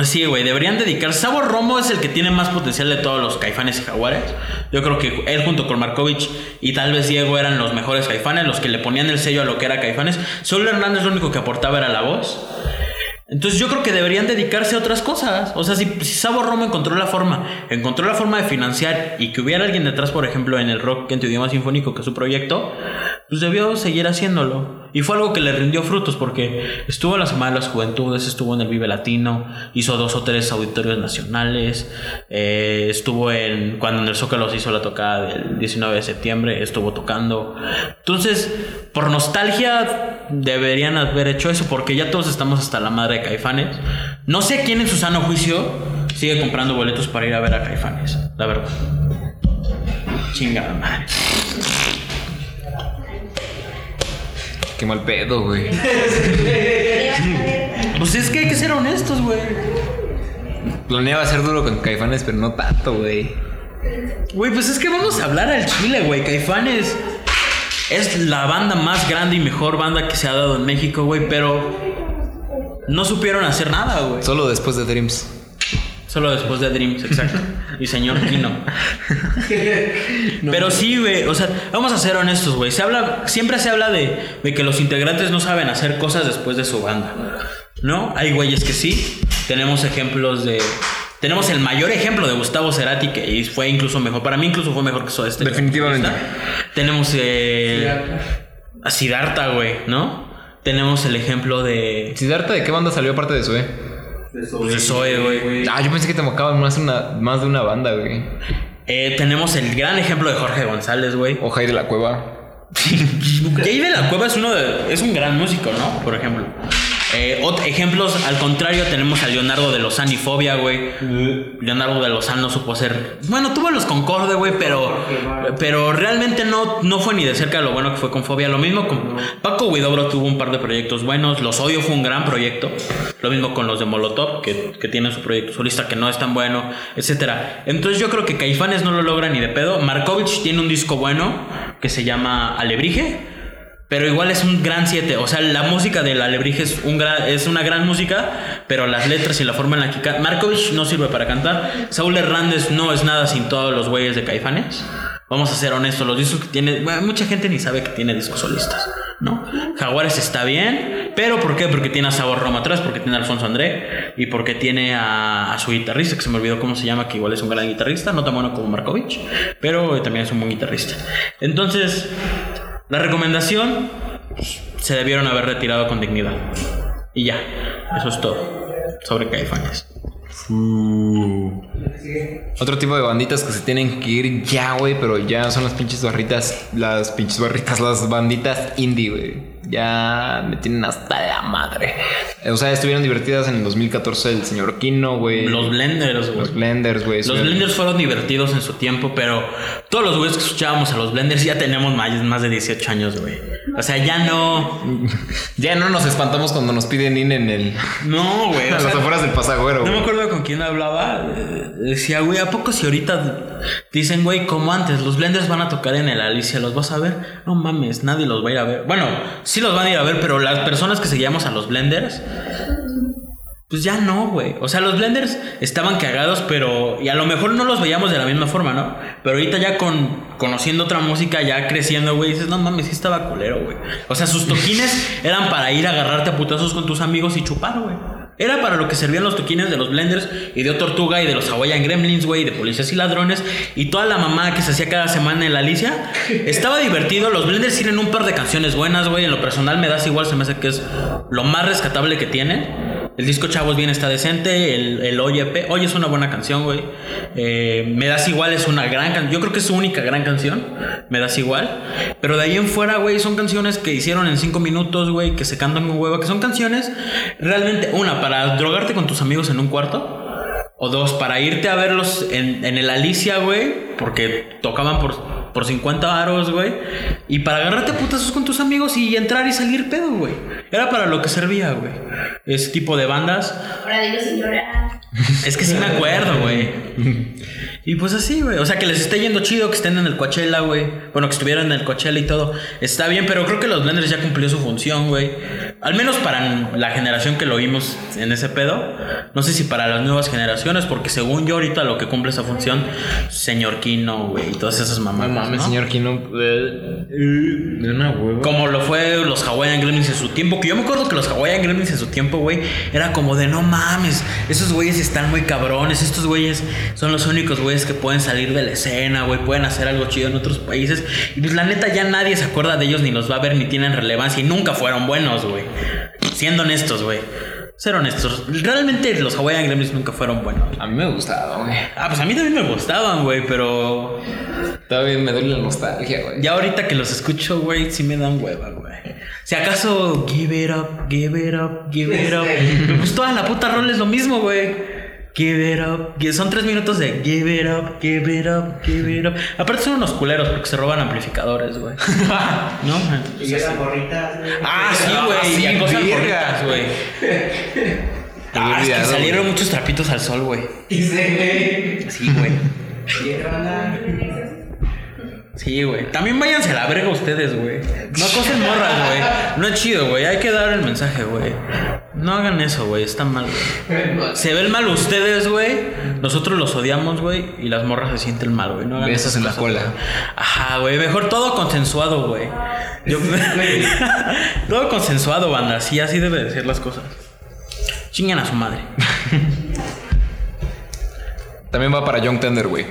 Sí, güey, deberían dedicarse. Sabor Romo es el que tiene más potencial de todos los caifanes y jaguares. Yo creo que él junto con Markovich y tal vez Diego eran los mejores caifanes, los que le ponían el sello a lo que era caifanes. Solo Hernández lo único que aportaba era la voz. Entonces yo creo que deberían dedicarse a otras cosas. O sea, si, si Sabor Romo encontró la forma, encontró la forma de financiar y que hubiera alguien detrás, por ejemplo, en el rock en tu idioma sinfónico, que es su proyecto, pues debió seguir haciéndolo. Y fue algo que le rindió frutos porque estuvo en la Semana de las Juventudes, estuvo en el Vive Latino, hizo dos o tres auditorios nacionales, eh, estuvo en, cuando en el Zócalo se hizo la tocada del 19 de septiembre, estuvo tocando. Entonces, por nostalgia, deberían haber hecho eso porque ya todos estamos hasta la madre de Caifanes. No sé quién en su sano juicio sigue comprando boletos para ir a ver a Caifanes, la verdad. Chingada madre. Qué mal pedo, güey. Pues es que hay que ser honestos, güey. Planeaba ser duro con caifanes, pero no tanto, güey. Güey, pues es que vamos a hablar al chile, güey. Caifanes es la banda más grande y mejor banda que se ha dado en México, güey, pero no supieron hacer nada, güey. Solo después de Dreams. Solo después de Dreams, exacto. y señor Kino. Pero sí, güey. O sea, vamos a ser honestos, güey. Se habla, siempre se habla de, de que los integrantes no saben hacer cosas después de su banda. ¿No? Hay güeyes que sí. Tenemos ejemplos de. Tenemos el mayor ejemplo de Gustavo Cerati, que fue incluso mejor. Para mí, incluso fue mejor que Soda Stereo. Definitivamente. Tenemos eh, a Siddhartha, güey, ¿no? Tenemos el ejemplo de. Siddhartha, ¿de qué banda salió aparte de Zoe? pues, de Zoe, güey. Ah, yo pensé que te mocaban más, una, más de una banda, güey. Eh, tenemos el gran ejemplo de Jorge González, güey. O Jai de la Cueva. Jay de la Cueva es uno de, es un gran músico, ¿no? Por ejemplo. Eh, ejemplos, al contrario, tenemos a Leonardo de Lozano y Fobia, güey. Leonardo de Lozano supo ser. Bueno, tuvo los Concorde, güey, pero. Pero realmente no, no fue ni de cerca lo bueno que fue con Fobia. Lo mismo con. Paco Huidobro tuvo un par de proyectos buenos. Los Odio fue un gran proyecto. Lo mismo con los de Molotov, que, que tienen su proyecto solista que no es tan bueno, etcétera. Entonces yo creo que Caifanes no lo logra ni de pedo. Markovich tiene un disco bueno que se llama Alebrije. Pero igual es un gran 7. O sea, la música del Alebrije es, un es una gran música, pero las letras y la forma en la que canta. Markovich no sirve para cantar. Saúl Hernández no es nada sin todos los güeyes de Caifanes. Vamos a ser honestos, los discos que tiene. mucha gente ni sabe que tiene discos solistas, ¿no? Jaguares está bien, pero ¿por qué? Porque tiene a Sabor Roma atrás, porque tiene a Alfonso André y porque tiene a, a su guitarrista, que se me olvidó cómo se llama, que igual es un gran guitarrista, no tan bueno como Markovich, pero también es un buen guitarrista. Entonces, la recomendación se debieron haber retirado con dignidad. Y ya, eso es todo sobre Caifanes. Otro tipo de banditas que se tienen que ir ya, güey, pero ya son las pinches barritas, las pinches barritas, las banditas indie, güey. Ya me tienen hasta la madre. O sea, estuvieron divertidas en el 2014 el señor Kino, güey. Los Blenders, güey. Los Blenders, güey. Los Blenders fueron divertidos en su tiempo, pero todos los güeyes que escuchábamos a los Blenders ya tenemos más, más de 18 años, güey. O sea, ya no. Ya no nos espantamos cuando nos piden INE en el. No, güey. a las sea, afueras del pasagüero, No me acuerdo con quién hablaba. eh, Decía, güey, ¿a poco si ahorita dicen, güey, como antes, los blenders van a tocar en el Alicia, ¿los vas a ver? No mames, nadie los va a ir a ver. Bueno, sí los van a ir a ver, pero las personas que seguíamos a los blenders, pues ya no, güey. O sea, los blenders estaban cagados, pero. Y a lo mejor no los veíamos de la misma forma, ¿no? Pero ahorita ya con. Conociendo otra música, ya creciendo, güey, dices, no mames, sí estaba culero, güey. O sea, sus toquines eran para ir a agarrarte a putazos con tus amigos y chupar, güey. Era para lo que servían los toquines de los blenders y de Tortuga y de los Hawaiian Gremlins, güey, de policías y ladrones y toda la mamá que se hacía cada semana en la Alicia. Estaba divertido. Los blenders tienen un par de canciones buenas, güey. En lo personal me das igual, se me hace que es lo más rescatable que tienen. El disco Chavos Bien está decente. El, Oye, Oye es una buena canción, güey. Eh, me das igual es una gran canción. Yo creo que es su única gran canción. Me das igual. Pero de ahí en fuera, güey, son canciones que hicieron en cinco minutos, güey, que se cantan con hueva. Que son canciones realmente, una, para drogarte con tus amigos en un cuarto. O dos, para irte a verlos en, en el Alicia, güey. Porque tocaban por, por 50 aros, güey. Y para agarrarte a putazos con tus amigos y entrar y salir pedo, güey. Era para lo que servía, güey. Ese tipo de bandas. Ahora digo sin llorar. Es que sí me acuerdo, güey. Y pues así, güey. O sea, que les esté yendo chido, que estén en el Coachella, güey. Bueno, que estuvieran en el Coachella y todo. Está bien, pero creo que los Blenders ya cumplió su función, güey. Al menos para la generación que lo vimos en ese pedo. No sé si para las nuevas generaciones, porque según yo ahorita lo que cumple esa función, señor Kino, güey, y todas esas mamadas. No mames, ¿no? señor Kino. eh, De una hueva. Como lo fue los Hawaiian Gremlins en su tiempo. Que yo me acuerdo que los Hawaiian Gremlins en su tiempo, güey, era como de no mames. Esos güeyes están muy cabrones. Estos güeyes son los únicos güeyes que pueden salir de la escena, güey. Pueden hacer algo chido en otros países. Y pues la neta, ya nadie se acuerda de ellos, ni los va a ver, ni tienen relevancia. Y nunca fueron buenos, güey. Siendo honestos, güey. Ser honestos. Realmente los Hawaiian Gremlins nunca fueron buenos. A mí me gustaba, güey. Ah, pues a mí también me gustaban, güey, pero. Todavía me duele la nostalgia, güey. Ya ahorita que los escucho, güey, sí me dan hueva, güey. Si acaso give it up, give it up, give it up. pues toda la puta rol es lo mismo, güey. Give it up. Son tres minutos de give it up, give it up, give it up. Aparte son unos culeros porque se roban amplificadores, güey. ¿No? Entonces, así. Ah, sí, güey. sí, y verga. gorritas, güey. Ah, es que salieron muchos trapitos al sol, güey. Sí, güey. Sí, güey. También váyanse a la verga ustedes, güey. No acosen morras, güey. No es chido, güey. Hay que dar el mensaje, güey. No hagan eso, güey. Está mal, güey. Se ven mal ustedes, güey. Nosotros los odiamos, güey. Y las morras se sienten mal, güey. No hagan Besos en la cola. güey. Ajá, güey. Mejor todo consensuado, güey. Yo- todo consensuado, banda. Sí, así debe de ser las cosas. Chinguen a su madre. También va para Young Tender, güey.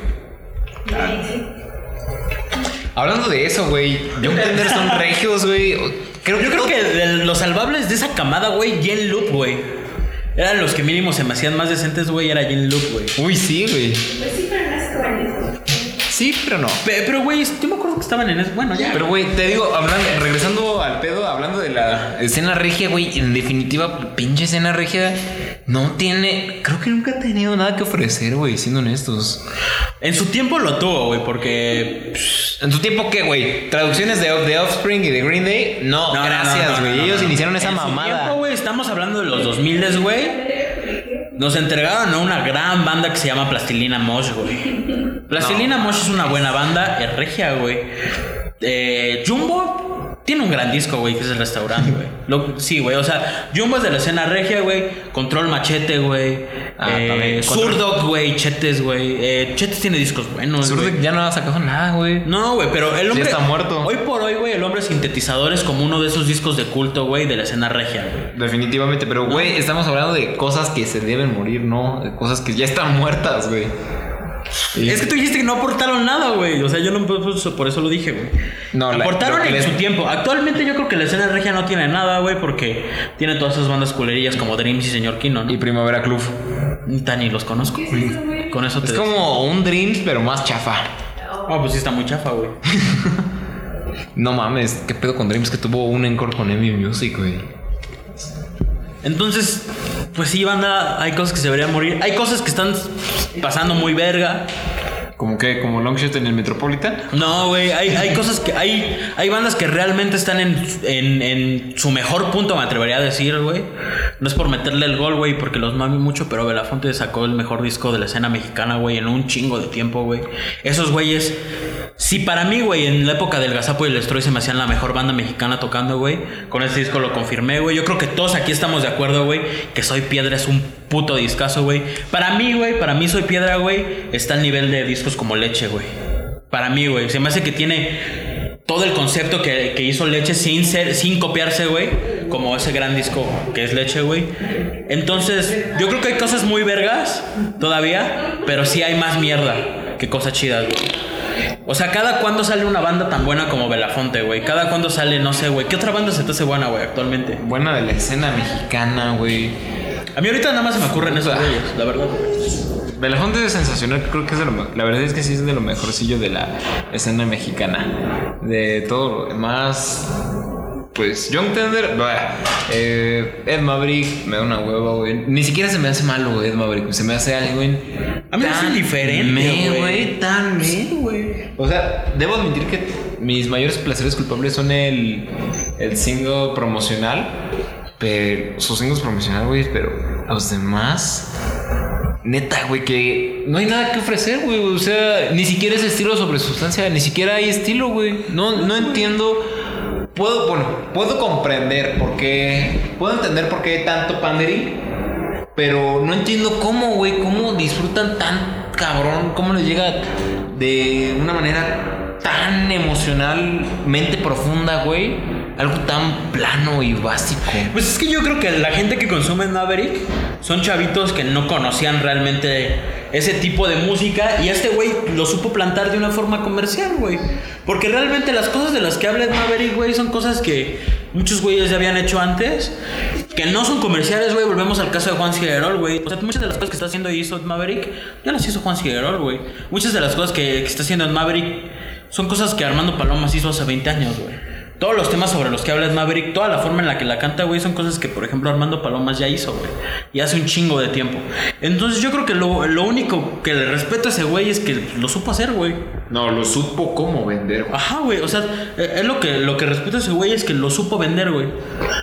Hablando de eso, güey. Young Tender son regios, güey. Creo que Yo creo todo- que de los salvables de esa camada, güey, Jen Loop, güey. Eran los que mínimo se me hacían más decentes, güey. Era Jen Loop, güey. Uy, sí, güey. Pues sí, pero Sí, pero no. Pe- Pero, güey, yo me acuerdo que estaban en eso. Bueno, ya. Pero, güey, te digo, hablando, regresando al pedo, hablando de la escena regia, güey, en definitiva, pinche escena regia no tiene, creo que nunca ha tenido nada que ofrecer, güey, siendo honestos. En su tiempo lo tuvo, güey, porque. En tu tiempo, ¿qué, güey? ¿Traducciones de, de Offspring y de Green Day? No, no, no, gracias, no, no, güey. no, Ellos no. iniciaron esa En su mamada. tiempo, güey, estamos hablando de los 2000, güey. Nos entregaron a una gran banda que se llama Plastilina Mosh, güey. Plastilina Mosh es una buena banda, es regia, güey. Eh, Jumbo tiene un gran disco, güey, que es el restaurante, güey. Sí, güey, o sea, Jumbo es de la escena regia, güey. Control Machete, güey. Ah, eh, Zurdok, güey. Chetes, güey. Eh, Chetes tiene discos buenos, ya no ha sacado nada, güey. No, güey, pero el hombre. está muerto. Hoy por hoy, güey, el hombre sintetizador es como uno de esos discos de culto, güey, de la escena regia, güey. Definitivamente, pero, güey, estamos hablando de cosas que se deben morir, ¿no? De cosas que ya están muertas, güey. Y- Es que tú dijiste que no aportaron nada, güey. O sea, yo no por eso, por eso lo dije, güey. No, la- aportaron en les- su tiempo. Actualmente yo creo que la escena regia no tiene nada, güey, porque tiene todas esas bandas culerillas como Dreams y Señor Kino, ¿no? Y Primavera Club. Ni tan ni los conozco. Con eso te Es como un Dreams, pero más chafa. Ah, pues sí está muy chafa, güey. No mames, ¿qué pedo con Dreams que tuvo un encore con Emmy Music, güey? Entonces, pues sí, banda, hay cosas que se deberían morir. Hay cosas que están pasando muy verga. ¿Como que? ¿Como Longshot en el Metropolitan? No, güey, hay, hay cosas que. Hay, hay bandas que realmente están en, en, en su mejor punto, me atrevería a decir, güey. No es por meterle el gol, güey, porque los mami mucho, pero Belafonte sacó el mejor disco de la escena mexicana, güey, en un chingo de tiempo, güey. Esos güeyes. Si para mí, güey, en la época del Gazapo y el Destroy se me hacían la mejor banda mexicana tocando, güey. Con este disco lo confirmé, güey. Yo creo que todos aquí estamos de acuerdo, güey, que Soy Piedra es un puto discazo, güey. Para mí, güey, para mí Soy Piedra, güey, está al nivel de discos como Leche, güey. Para mí, güey. Se me hace que tiene todo el concepto que, que hizo Leche sin ser, sin copiarse, güey. Como ese gran disco que es Leche, güey. Entonces, yo creo que hay cosas muy vergas todavía, pero sí hay más mierda que cosas chidas, güey. O sea, cada cuando sale una banda tan buena como Belafonte, güey. Cada cuando sale, no sé, güey. ¿Qué otra banda se te hace buena, güey, actualmente? Buena de la escena mexicana, güey. A mí ahorita nada más se me ocurren esos güeyes, la verdad. Belafonte es sensacional, creo que es de lo me- La verdad es que sí es de lo mejorcillo de la escena mexicana. De todo lo demás. Pues Young Tender, bah, eh, Ed Maverick me da una hueva, güey. Ni siquiera se me hace malo, güey, Ed Maverick. Se me hace algo en. A mí me hace diferente, me, güey. güey. Tan me, güey. O sea, debo admitir que mis mayores placeres culpables son el, el single promocional. Pero. Sus singles promocionales, güey. Pero los demás. Neta, güey, que no hay nada que ofrecer, güey. O sea, ni siquiera es estilo sobre sustancia, ni siquiera hay estilo, güey. No, no entiendo puedo, bueno, puedo comprender por qué, puedo entender por qué tanto pandering, pero no entiendo cómo, güey, cómo disfrutan tan cabrón, cómo les llega de una manera tan emocionalmente profunda, güey, algo tan plano y básico. Pues es que yo creo que la gente que consume Maverick son chavitos que no conocían realmente ese tipo de música y este güey lo supo plantar de una forma comercial, güey. Porque realmente las cosas de las que habla Maverick, güey, son cosas que muchos güeyes ya habían hecho antes, que no son comerciales, güey. Volvemos al caso de Juan Figueroa, güey. O sea, muchas de las cosas que está haciendo hizo Maverick, ya las hizo Juan Figueroa, güey. Muchas de las cosas que, que está haciendo Maverick son cosas que Armando Palomas hizo hace 20 años, güey. Todos los temas sobre los que habla Maverick, toda la forma en la que la canta, güey, son cosas que, por ejemplo, Armando Palomas ya hizo, güey. Y hace un chingo de tiempo. Entonces yo creo que lo, lo único que le respeto a ese güey es que lo supo hacer, güey. No, lo supo cómo vender, güey. Ajá, güey. O sea, eh, es lo que, lo que respeto a ese güey es que lo supo vender, güey.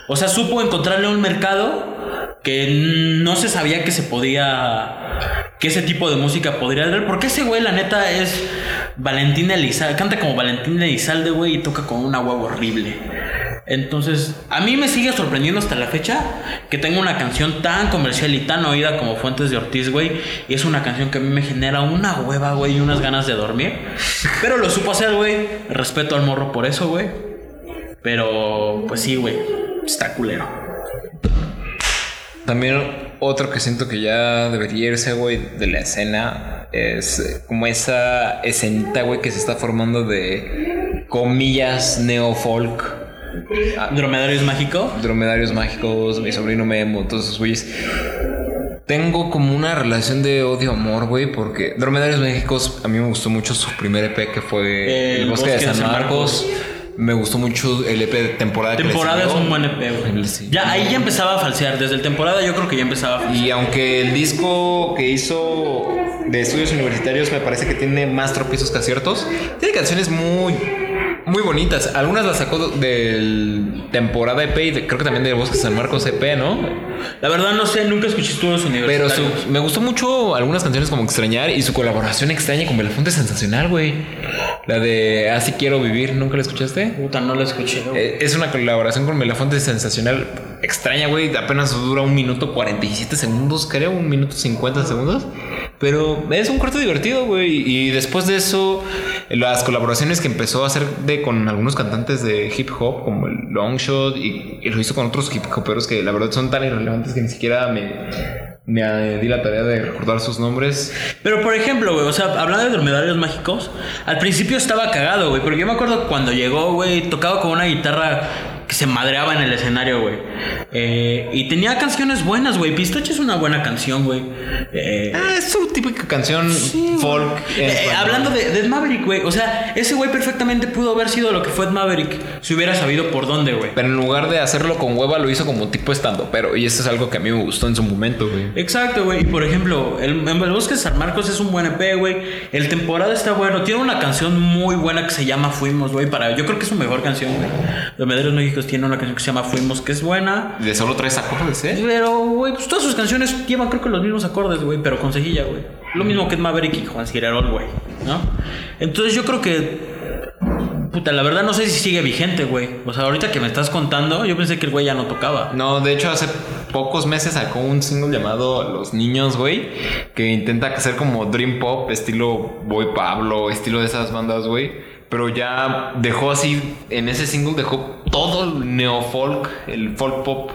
O sea, supo encontrarle un mercado que no se sabía que se podía. que ese tipo de música podría dar. Porque ese güey, la neta, es Valentín Elizalde. Canta como Valentín Elizalde, güey, y toca con una huevo horrible. Entonces, a mí me sigue sorprendiendo hasta la fecha que tenga una canción tan comercial y tan oída como Fuentes de Ortiz, güey. Y es una canción que a mí me genera una hueva, güey, y unas ganas de dormir. Pero lo supo hacer, güey. Respeto al morro por eso, güey. Pero, pues sí, güey. Está culero. También otro que siento que ya debería irse, güey, de la escena es eh, como esa escenita, güey, que se está formando de comillas neofolk. Ah, ¿Dromedarios mágico? Dromedarios mágicos, mi sobrino Memo, todos esos güeyes. Tengo como una relación de odio-amor, güey, porque Dromedarios Mágicos a mí me gustó mucho su primer EP que fue El, Bosque, de San, Marcos. Me gustó mucho el EP de temporada. que Temporada es un buen EP, güey. Sí. Ya, ahí ya empezaba a falsear. Desde el temporada yo creo que ya empezaba a falsear. Y aunque el disco que hizo de estudios universitarios me parece que tiene más tropiezos que aciertos, tiene canciones muy, muy bonitas. Algunas las sacó del temporada EP y de- creo que también del Bosque San Marcos EP, ¿no? La verdad no sé, nunca escuché estudios Pero universitarios. su- me gustó mucho algunas canciones como Extrañar y su colaboración extraña con Belafonte sensacional, güey. La de Así quiero vivir, ¿nunca la escuchaste? Puta, no la escuché. Eh, Es una colaboración con Belafonte sensacional extraña, güey. Apenas dura un minuto 47 segundos, creo, un minuto 50 segundos. Pero es un corto divertido, güey. Y después de eso, las colaboraciones que empezó a hacer de, con algunos cantantes de hip hop, como el Longshot, y, lo hizo con otros hip hoperos que la verdad son tan irrelevantes que ni siquiera me, me eh, di la tarea de recordar sus nombres. Pero por ejemplo, güey, o sea, hablando de dromedarios mágicos, al principio estaba cagado, güey, porque yo me acuerdo cuando llegó, güey, tocaba con una guitarra que se madreaba en el escenario, güey. Eh, y tenía canciones buenas, güey. Pistache es una buena canción, güey. Eh, Ah, es su típica canción folk. Eh, hablando de, de Ed Maverick, güey. O sea, ese güey perfectamente pudo haber sido lo que fue Ed Maverick si hubiera sabido por dónde, güey. Pero en lugar de hacerlo con hueva, lo hizo como tipo estando. Pero, y eso es algo que a mí me gustó en su momento, güey. Exacto, güey. Y por ejemplo, el, el Bosque de San Marcos es un buen EP, güey. El temporada está bueno. Tiene una canción muy buena que se llama Fuimos, güey. Para, yo creo que es su mejor canción, güey. Los Mederos Méxicos tiene una canción que se llama Fuimos, que es buena. De solo tres acordes, ¿eh? Pero, güey, pues todas sus canciones llevan creo que los mismos acordes, güey, pero con cejilla, güey. Lo mismo que Maverick y Juan Cirerol, güey, ¿no? Entonces yo creo que... Puta, la verdad no sé si sigue vigente, güey. O sea, ahorita que me estás contando, yo pensé que el güey ya no tocaba. No, de hecho, hace pocos meses sacó un single llamado Los Niños, güey. Que intenta hacer como Dream Pop, estilo Boy Pablo, estilo de esas bandas, güey. Pero ya dejó así, en ese single dejó todo el neofolk, el folk pop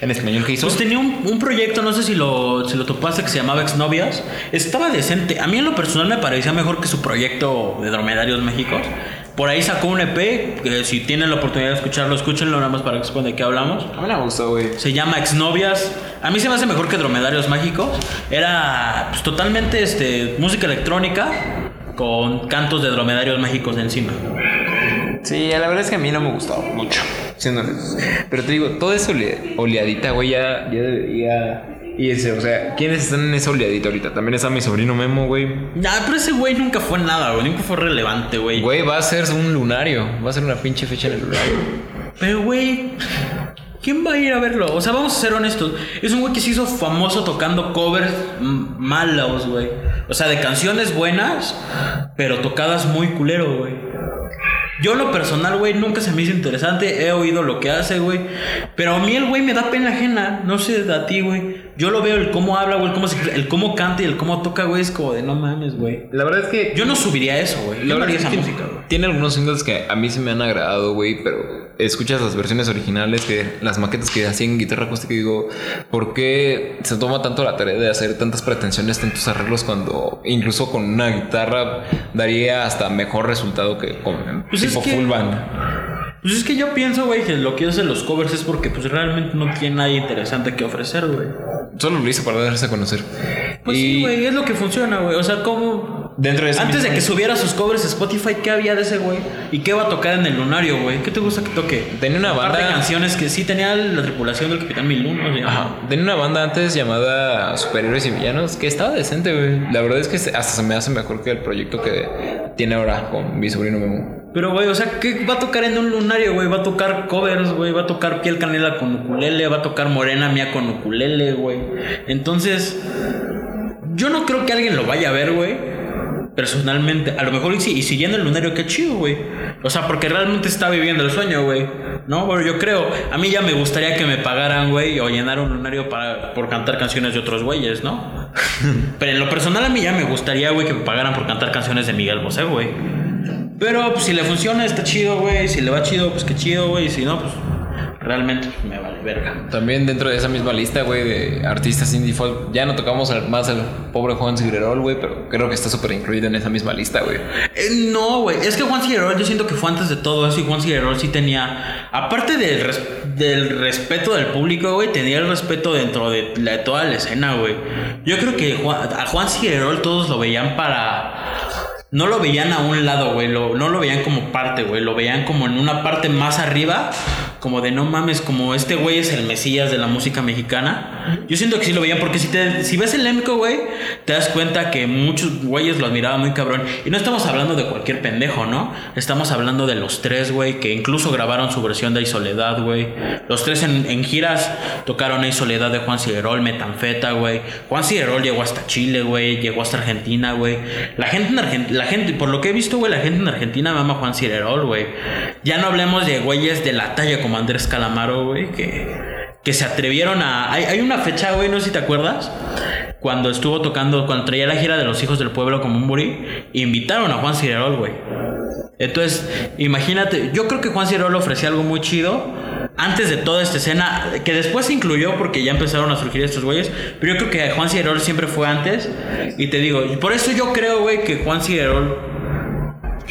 en español que hizo. Pues tenía un, un proyecto, no sé si lo, si lo topaste, que se llamaba Exnovias. Estaba decente. A mí en lo personal me parecía mejor que su proyecto de Dromedarios Méxicos. Por ahí sacó un EP, que si tienen la oportunidad de escucharlo, escúchenlo nada más para que sepan de qué hablamos. A mí me gustó, güey. Se llama Exnovias. A mí se me hace mejor que Dromedarios Mágicos. Era pues, totalmente este, música electrónica con cantos de dromedarios mágicos encima. Sí, la verdad es que a mí no me gustó mucho. siendo. Pero te digo, toda esa ole- oleadita, güey, ya, ya debería irse. O sea, ¿quiénes están en esa oleadita ahorita? También está mi sobrino Memo, güey. Ya, pero ese güey nunca fue nada, güey. Nunca fue relevante, güey. Güey, va a ser un lunario. Va a ser una pinche fecha en el lunario. Pero, güey, ¿quién va a ir a verlo? O sea, vamos a ser honestos. Es un güey que se hizo famoso tocando covers malos, güey. O sea, de canciones buenas, pero tocadas muy culero, güey. Yo en lo personal, güey, nunca se me hizo interesante. He oído lo que hace, güey. Pero a mí el güey me da pena ajena. No sé a ti, güey. Yo lo veo, el cómo habla, güey, el cómo, se- el cómo canta y el cómo toca, güey, es como de no mames, güey. La verdad es que Yo no subiría eso, güey. Yo no haría es esa música, güey. Tiene algunos singles que a mí se me han agradado, güey, pero escuchas las versiones originales, que las maquetas que hacían en guitarra acústica y digo, ¿por qué se toma tanto la tarea de hacer tantas pretensiones, tantos arreglos cuando incluso con una guitarra daría hasta mejor resultado que con Pues es tipo que- full band? Pues es que yo pienso, güey, que lo que hacen los covers es porque pues realmente no tiene nada interesante que ofrecer, güey. Solo lo hice para darse a conocer. Pues y sí, güey, es lo que funciona, güey. O sea, ¿cómo...? dentro de ese Antes de que subiera sus covers a Spotify, ¿qué había de ese güey? ¿Y qué va a tocar en el lunario, güey? ¿Qué te gusta que toque? Tenía una banda- de canciones que sí tenía la tripulación del Capitán Milun, llama. Ajá. Tenía una banda antes llamada Superhéroes y Villanos que estaba decente, güey. La verdad es que hasta se me hace mejor que el proyecto que tiene ahora con mi sobrino Memo. Pero, güey, o sea, ¿qué va a tocar en un lunario, güey? Va a tocar covers, güey. Va a tocar Piel Canela con ukulele. Va a tocar Morena Mía con ukulele, güey. Entonces, yo no creo que alguien lo vaya a ver, güey. Personalmente. A lo mejor y sí. Y siguiendo el lunario, qué chido, güey. O sea, porque realmente está viviendo el sueño, güey. No, bueno, yo creo. A mí ya me gustaría que me pagaran, güey. O llenar un lunario para, por cantar canciones de otros güeyes, ¿no? Pero en lo personal a mí ya me gustaría, güey, que me pagaran por cantar canciones de Miguel Bosé, güey. Pero pues, si le funciona, está chido, güey. Si le va chido, pues qué chido, güey. Si no, pues realmente pues, me vale verga. También dentro de esa misma lista, güey, de artistas indie folk, ya no tocamos al- más al pobre Juan Sigrerol, güey, pero creo que está súper incluido en esa misma lista, güey. Eh, no, güey. Es que Juan Figueroa, yo siento que fue antes de todo eso. Y Juan Figueroa sí tenía. Aparte del, res- del respeto del público, güey, tenía el respeto dentro de, la- toda la escena, güey. Yo creo que Juan- a Juan Figueroa todos lo veían para. No lo veían a un lado, güey. lo- no lo veían como parte, güey. Lo veían como en una parte más arriba. Como de no mames, como este güey es el mesías de la música mexicana. Yo siento que sí lo veían porque si, te, si ves el EMCO, güey, te das cuenta que muchos güeyes lo admiraban muy cabrón. Y no estamos hablando de cualquier pendejo, ¿no? Estamos hablando de los tres, güey, que incluso grabaron su versión de Ay Soledad, güey. Los tres en, en giras tocaron Ay Soledad de Juan Ciderol, Metanfeta, güey. Juan Ciderol llegó hasta Chile, güey. Llegó hasta Argentina, güey. La gente en Argentina, la gente, por lo que he visto, güey, la gente en Argentina mama a Juan Ciderol, güey. Ya no hablemos de güeyes de la talla como Andrés Calamaro, güey, que, que se atrevieron a. Hay, una fecha, güey, no sé si te acuerdas. Cuando estuvo tocando, cuando traía la gira de los hijos del pueblo como un burí, invitaron a Juan Cirerol, güey. Entonces, imagínate, yo creo que Juan Cirerol ofrecía algo muy chido antes de toda esta escena, que después se incluyó porque ya empezaron a surgir estos güeyes, pero yo creo que Juan Cirerol siempre fue antes. Y te digo, por eso yo creo, güey, que Juan Cirerol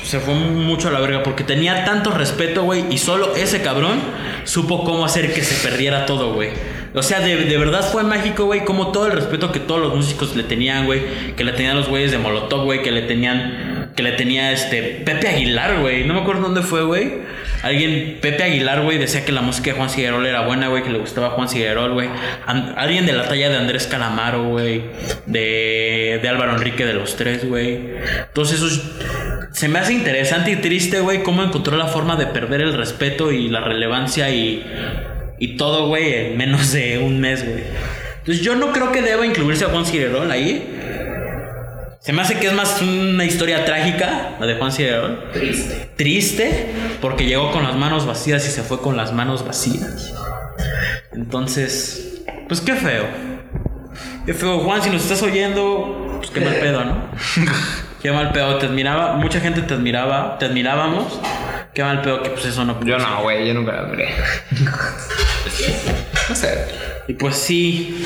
se fue mucho a la verga porque tenía tanto respeto, güey, y solo ese cabrón supo cómo hacer que se perdiera todo, güey. O sea, de, de verdad fue mágico, güey, como todo el respeto que todos los músicos le tenían, güey, que le tenían los güeyes de Molotov, güey, que le tenían, que le tenía este Pepe Aguilar, güey, no me acuerdo dónde fue, güey. Alguien, Pepe Aguilar, güey, decía que la música de Juan Figuerol era buena, güey, que le gustaba Juan Figuerol, güey. Alguien de la talla de Andrés Calamaro, güey, de, de Álvaro Enrique de los Tres, güey. Entonces, eso es- se me hace interesante y triste, güey, cómo encontró la forma de perder el respeto y la relevancia y, y todo, güey, en menos de un mes, güey. Entonces yo no creo que deba incluirse a Juan Cirerol ahí. Se me hace que es más una historia trágica, la de Juan Cirerol. Triste. Triste, porque llegó con las manos vacías y se fue con las manos vacías. Entonces, pues qué feo. Qué feo, Juan, si nos estás oyendo, pues qué mal pedo, ¿no? Qué mal pedo, te admiraba, mucha gente te admiraba, te admirábamos. Qué mal pedo que pues eso no Yo no, güey, yo nunca la admiré. no sé. Y pues sí,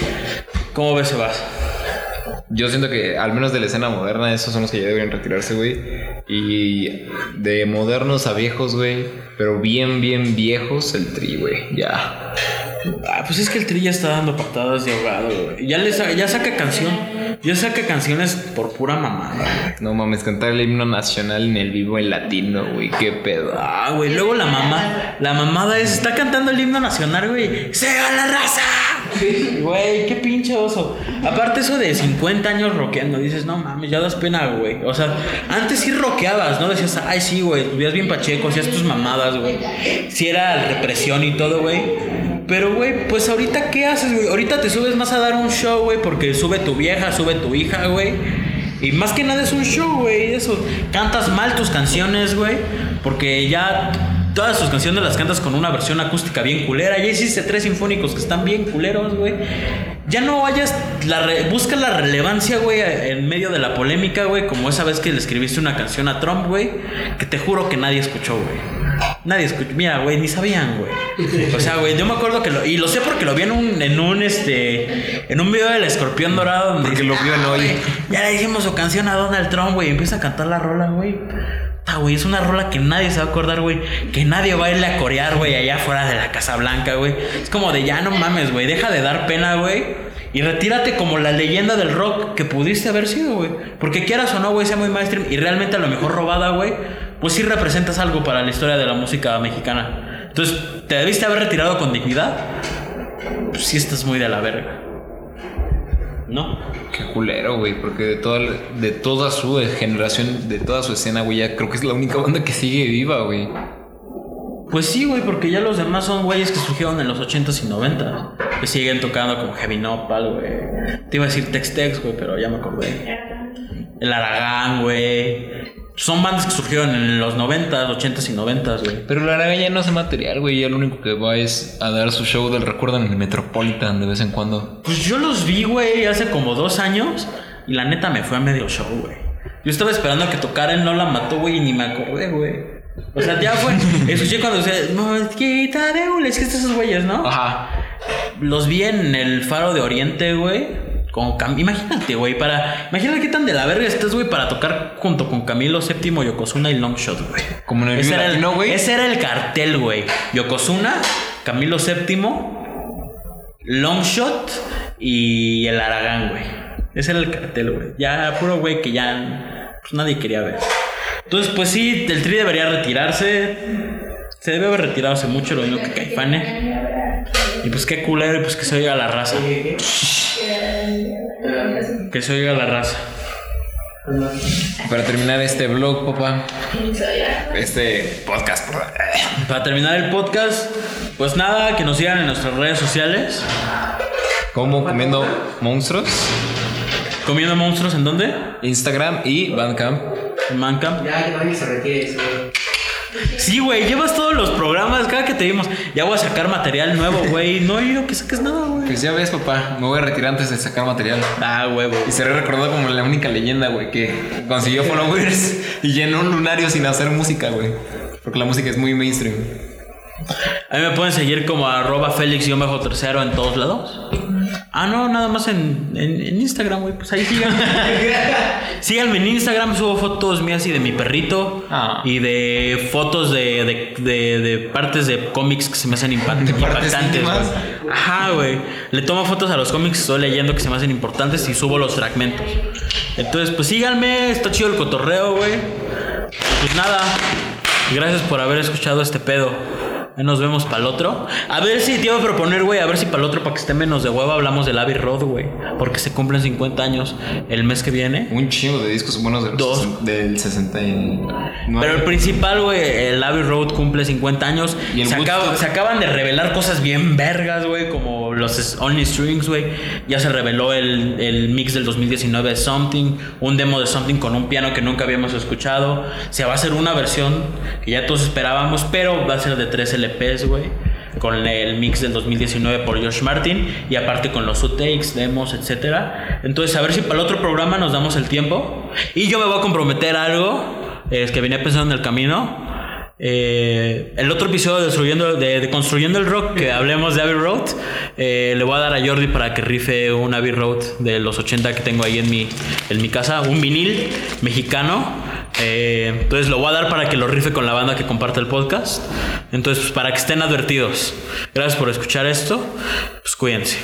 ¿cómo ves, Sebas? Yo siento que, al menos de la escena moderna, esos son los que ya deberían retirarse, güey. Y de modernos a viejos, güey. Pero bien, bien viejos, el tri, güey. Ya. Ah, pues es que el Tri ya está dando patadas de ahogado, güey. Ya, le sa- ya saca canción, ya saca canciones por pura mamada. güey. No mames, cantar el himno nacional en el vivo en latino, güey. Qué pedo. Ah, güey, luego la mamá, la mamada es, está cantando el himno nacional, güey. ¡Sega la raza! Güey, qué pinche oso. Aparte eso de 50 años rockeando, dices, no mames, ya das pena, güey. O sea, antes sí rockeabas, ¿no? Decías, ay, sí, güey, vivías bien pacheco, hacías tus mamadas, güey. Sí era represión y todo, güey. Pero, güey, pues ahorita, ¿qué haces, güey? Ahorita te subes más a dar un show, güey, porque sube tu vieja, sube tu hija, güey. Y más que nada es un show, güey. Eso. Cantas mal tus canciones, güey. Porque ya todas tus canciones las cantas con una versión acústica bien culera. Ya hiciste tres sinfónicos que están bien culeros, güey. Ya no vayas. Busca la relevancia, güey, en medio de la polémica, güey. Como esa vez que le escribiste una canción a Trump, güey. Que te juro que nadie escuchó, güey. Nadie escuchó. Mira, güey, ni sabían, güey. O sea, güey, yo me acuerdo que lo. Y lo sé porque lo vi en un, en un este. En un video del escorpión dorado. Donde Porque lo vio en hoy. "Güey, Ya le hicimos su canción a Donald Trump, güey. Empieza a cantar la rola, güey. Ah, güey, es una rola que nadie se va a acordar, güey. Que nadie va a irle a corear, güey, allá afuera de la Casa Blanca, güey. Es como de ya no mames, güey. Deja de dar pena, güey. Y retírate como la leyenda del rock que pudiste haber sido, güey. Porque quieras o no, güey, sea muy mainstream y realmente a lo mejor robada, güey. Pues sí representas algo para la historia de la música mexicana. Entonces, ¿te debiste haber retirado con dignidad? Pues sí estás muy de la verga. ¿No? Qué culero, güey, porque de toda, de toda su generación, de toda su escena, güey, ya creo que es la única banda que sigue viva, güey. Pues sí, güey, porque ya los demás son güeyes que surgieron en los 80s y 90s. Que siguen tocando como Heavy Nopal, güey. Te iba a decir Tex Tex, güey, pero ya me acordé. El Aragán, güey. Son bandas que surgieron en los 90s, 80s y 90s, güey. Pero la Araga ya no hace material, güey, ya lo único que va es a dar su show del recuerdo en el Metropolitan de vez en cuando. Pues yo los vi, güey, hace como dos años. Y la neta me fue a medio show, güey. Yo estaba esperando a que tocaran No la mató, güey, y ni me acordé, güey. O sea, ya fue. Escuché cuando se. Mosquita de hule", Es que estos güeyes, ¿no? Ajá. Los vi en el Faro de Oriente, güey. Con Cam- Imagínate, güey, para. Imagínate qué tan de la verga estás, güey, para tocar junto con Camilo VII, Yokozuna y Longshot, güey. Como en el ese era el, Latino, güey. Ese era el cartel, güey. Yokozuna, Camilo VII, Longshot y el Aragán, güey. Ese era el cartel, güey. Ya, puro güey que ya pues, nadie quería ver. Entonces, pues sí, el Tri debería retirarse. Se debe haber retirado hace mucho, lo mismo que Caifane. Y pues qué culero, y pues que se oiga la raza. Que se oiga la raza. Para terminar este vlog, papá. Este podcast. Para terminar el podcast, pues nada, que nos sigan en nuestras redes sociales. Como comiendo monstruos. Comiendo monstruos en dónde? Instagram y Bandcamp. En Mancamp. Ya, que nadie se retire eso, güey. Sí, güey, llevas todos los programas. Cada que te vimos, ya voy a sacar material nuevo, güey. No he oído que saques nada, güey. Pues ya ves, papá, me voy a retirar antes de sacar material. Ah, huevo. Y seré recordado como la única leyenda, güey, que consiguió followers y llenó un lunario sin hacer música, güey. Porque la música es muy mainstream. A mí me pueden seguir como arroba Félix-tercero en todos lados. Ah, no, nada más en, en, en Instagram, güey. Pues ahí síganme. síganme en Instagram, subo fotos mías y de mi perrito. Ah. Y de fotos de, de, de- de partes de cómics que se me hacen impa- partes impactantes. Ajá, güey. Le tomo fotos a los cómics que estoy leyendo que se me hacen importantes y subo los fragmentos. Entonces, pues síganme, está chido el cotorreo, güey. Pues nada, gracias por haber escuchado este pedo. Ahí Nos vemos para el otro. A ver si te iba a proponer, güey, a ver si para el otro, para que esté menos de hueva, hablamos del Abbey Road, güey. Porque se cumplen 50 años el mes que viene. Un chingo de discos buenos de los Dos. del 69. Pero el principal, güey, el Abbey Road cumple 50 años. Y el se, acaba- se acaban de revelar cosas bien vergas, güey, como los Only Strings, güey. Ya se reveló el, el mix del 2019 de Something, un demo de Something con un piano que nunca habíamos escuchado. Se va a hacer una versión que ya todos esperábamos, pero va a ser de 3 LPs, güey. Con el mix del 2019 por Josh Martin y aparte con los outtakes, demos, etcétera. Entonces, a ver si para el otro programa nos damos el tiempo. Y yo me voy a comprometer algo es que venía pensando en el camino. Eh, el otro episodio de, de Construyendo el Rock, que hablemos de Abbey Road, eh, le voy a dar a Jordi para que rife un Abbey Road de los 80 que tengo ahí en mi, en mi casa, un vinil mexicano. Eh, entonces lo voy a dar para que lo rife con la banda que comparte el podcast. Entonces, pues, para que estén advertidos. Gracias por escuchar esto. Pues cuídense.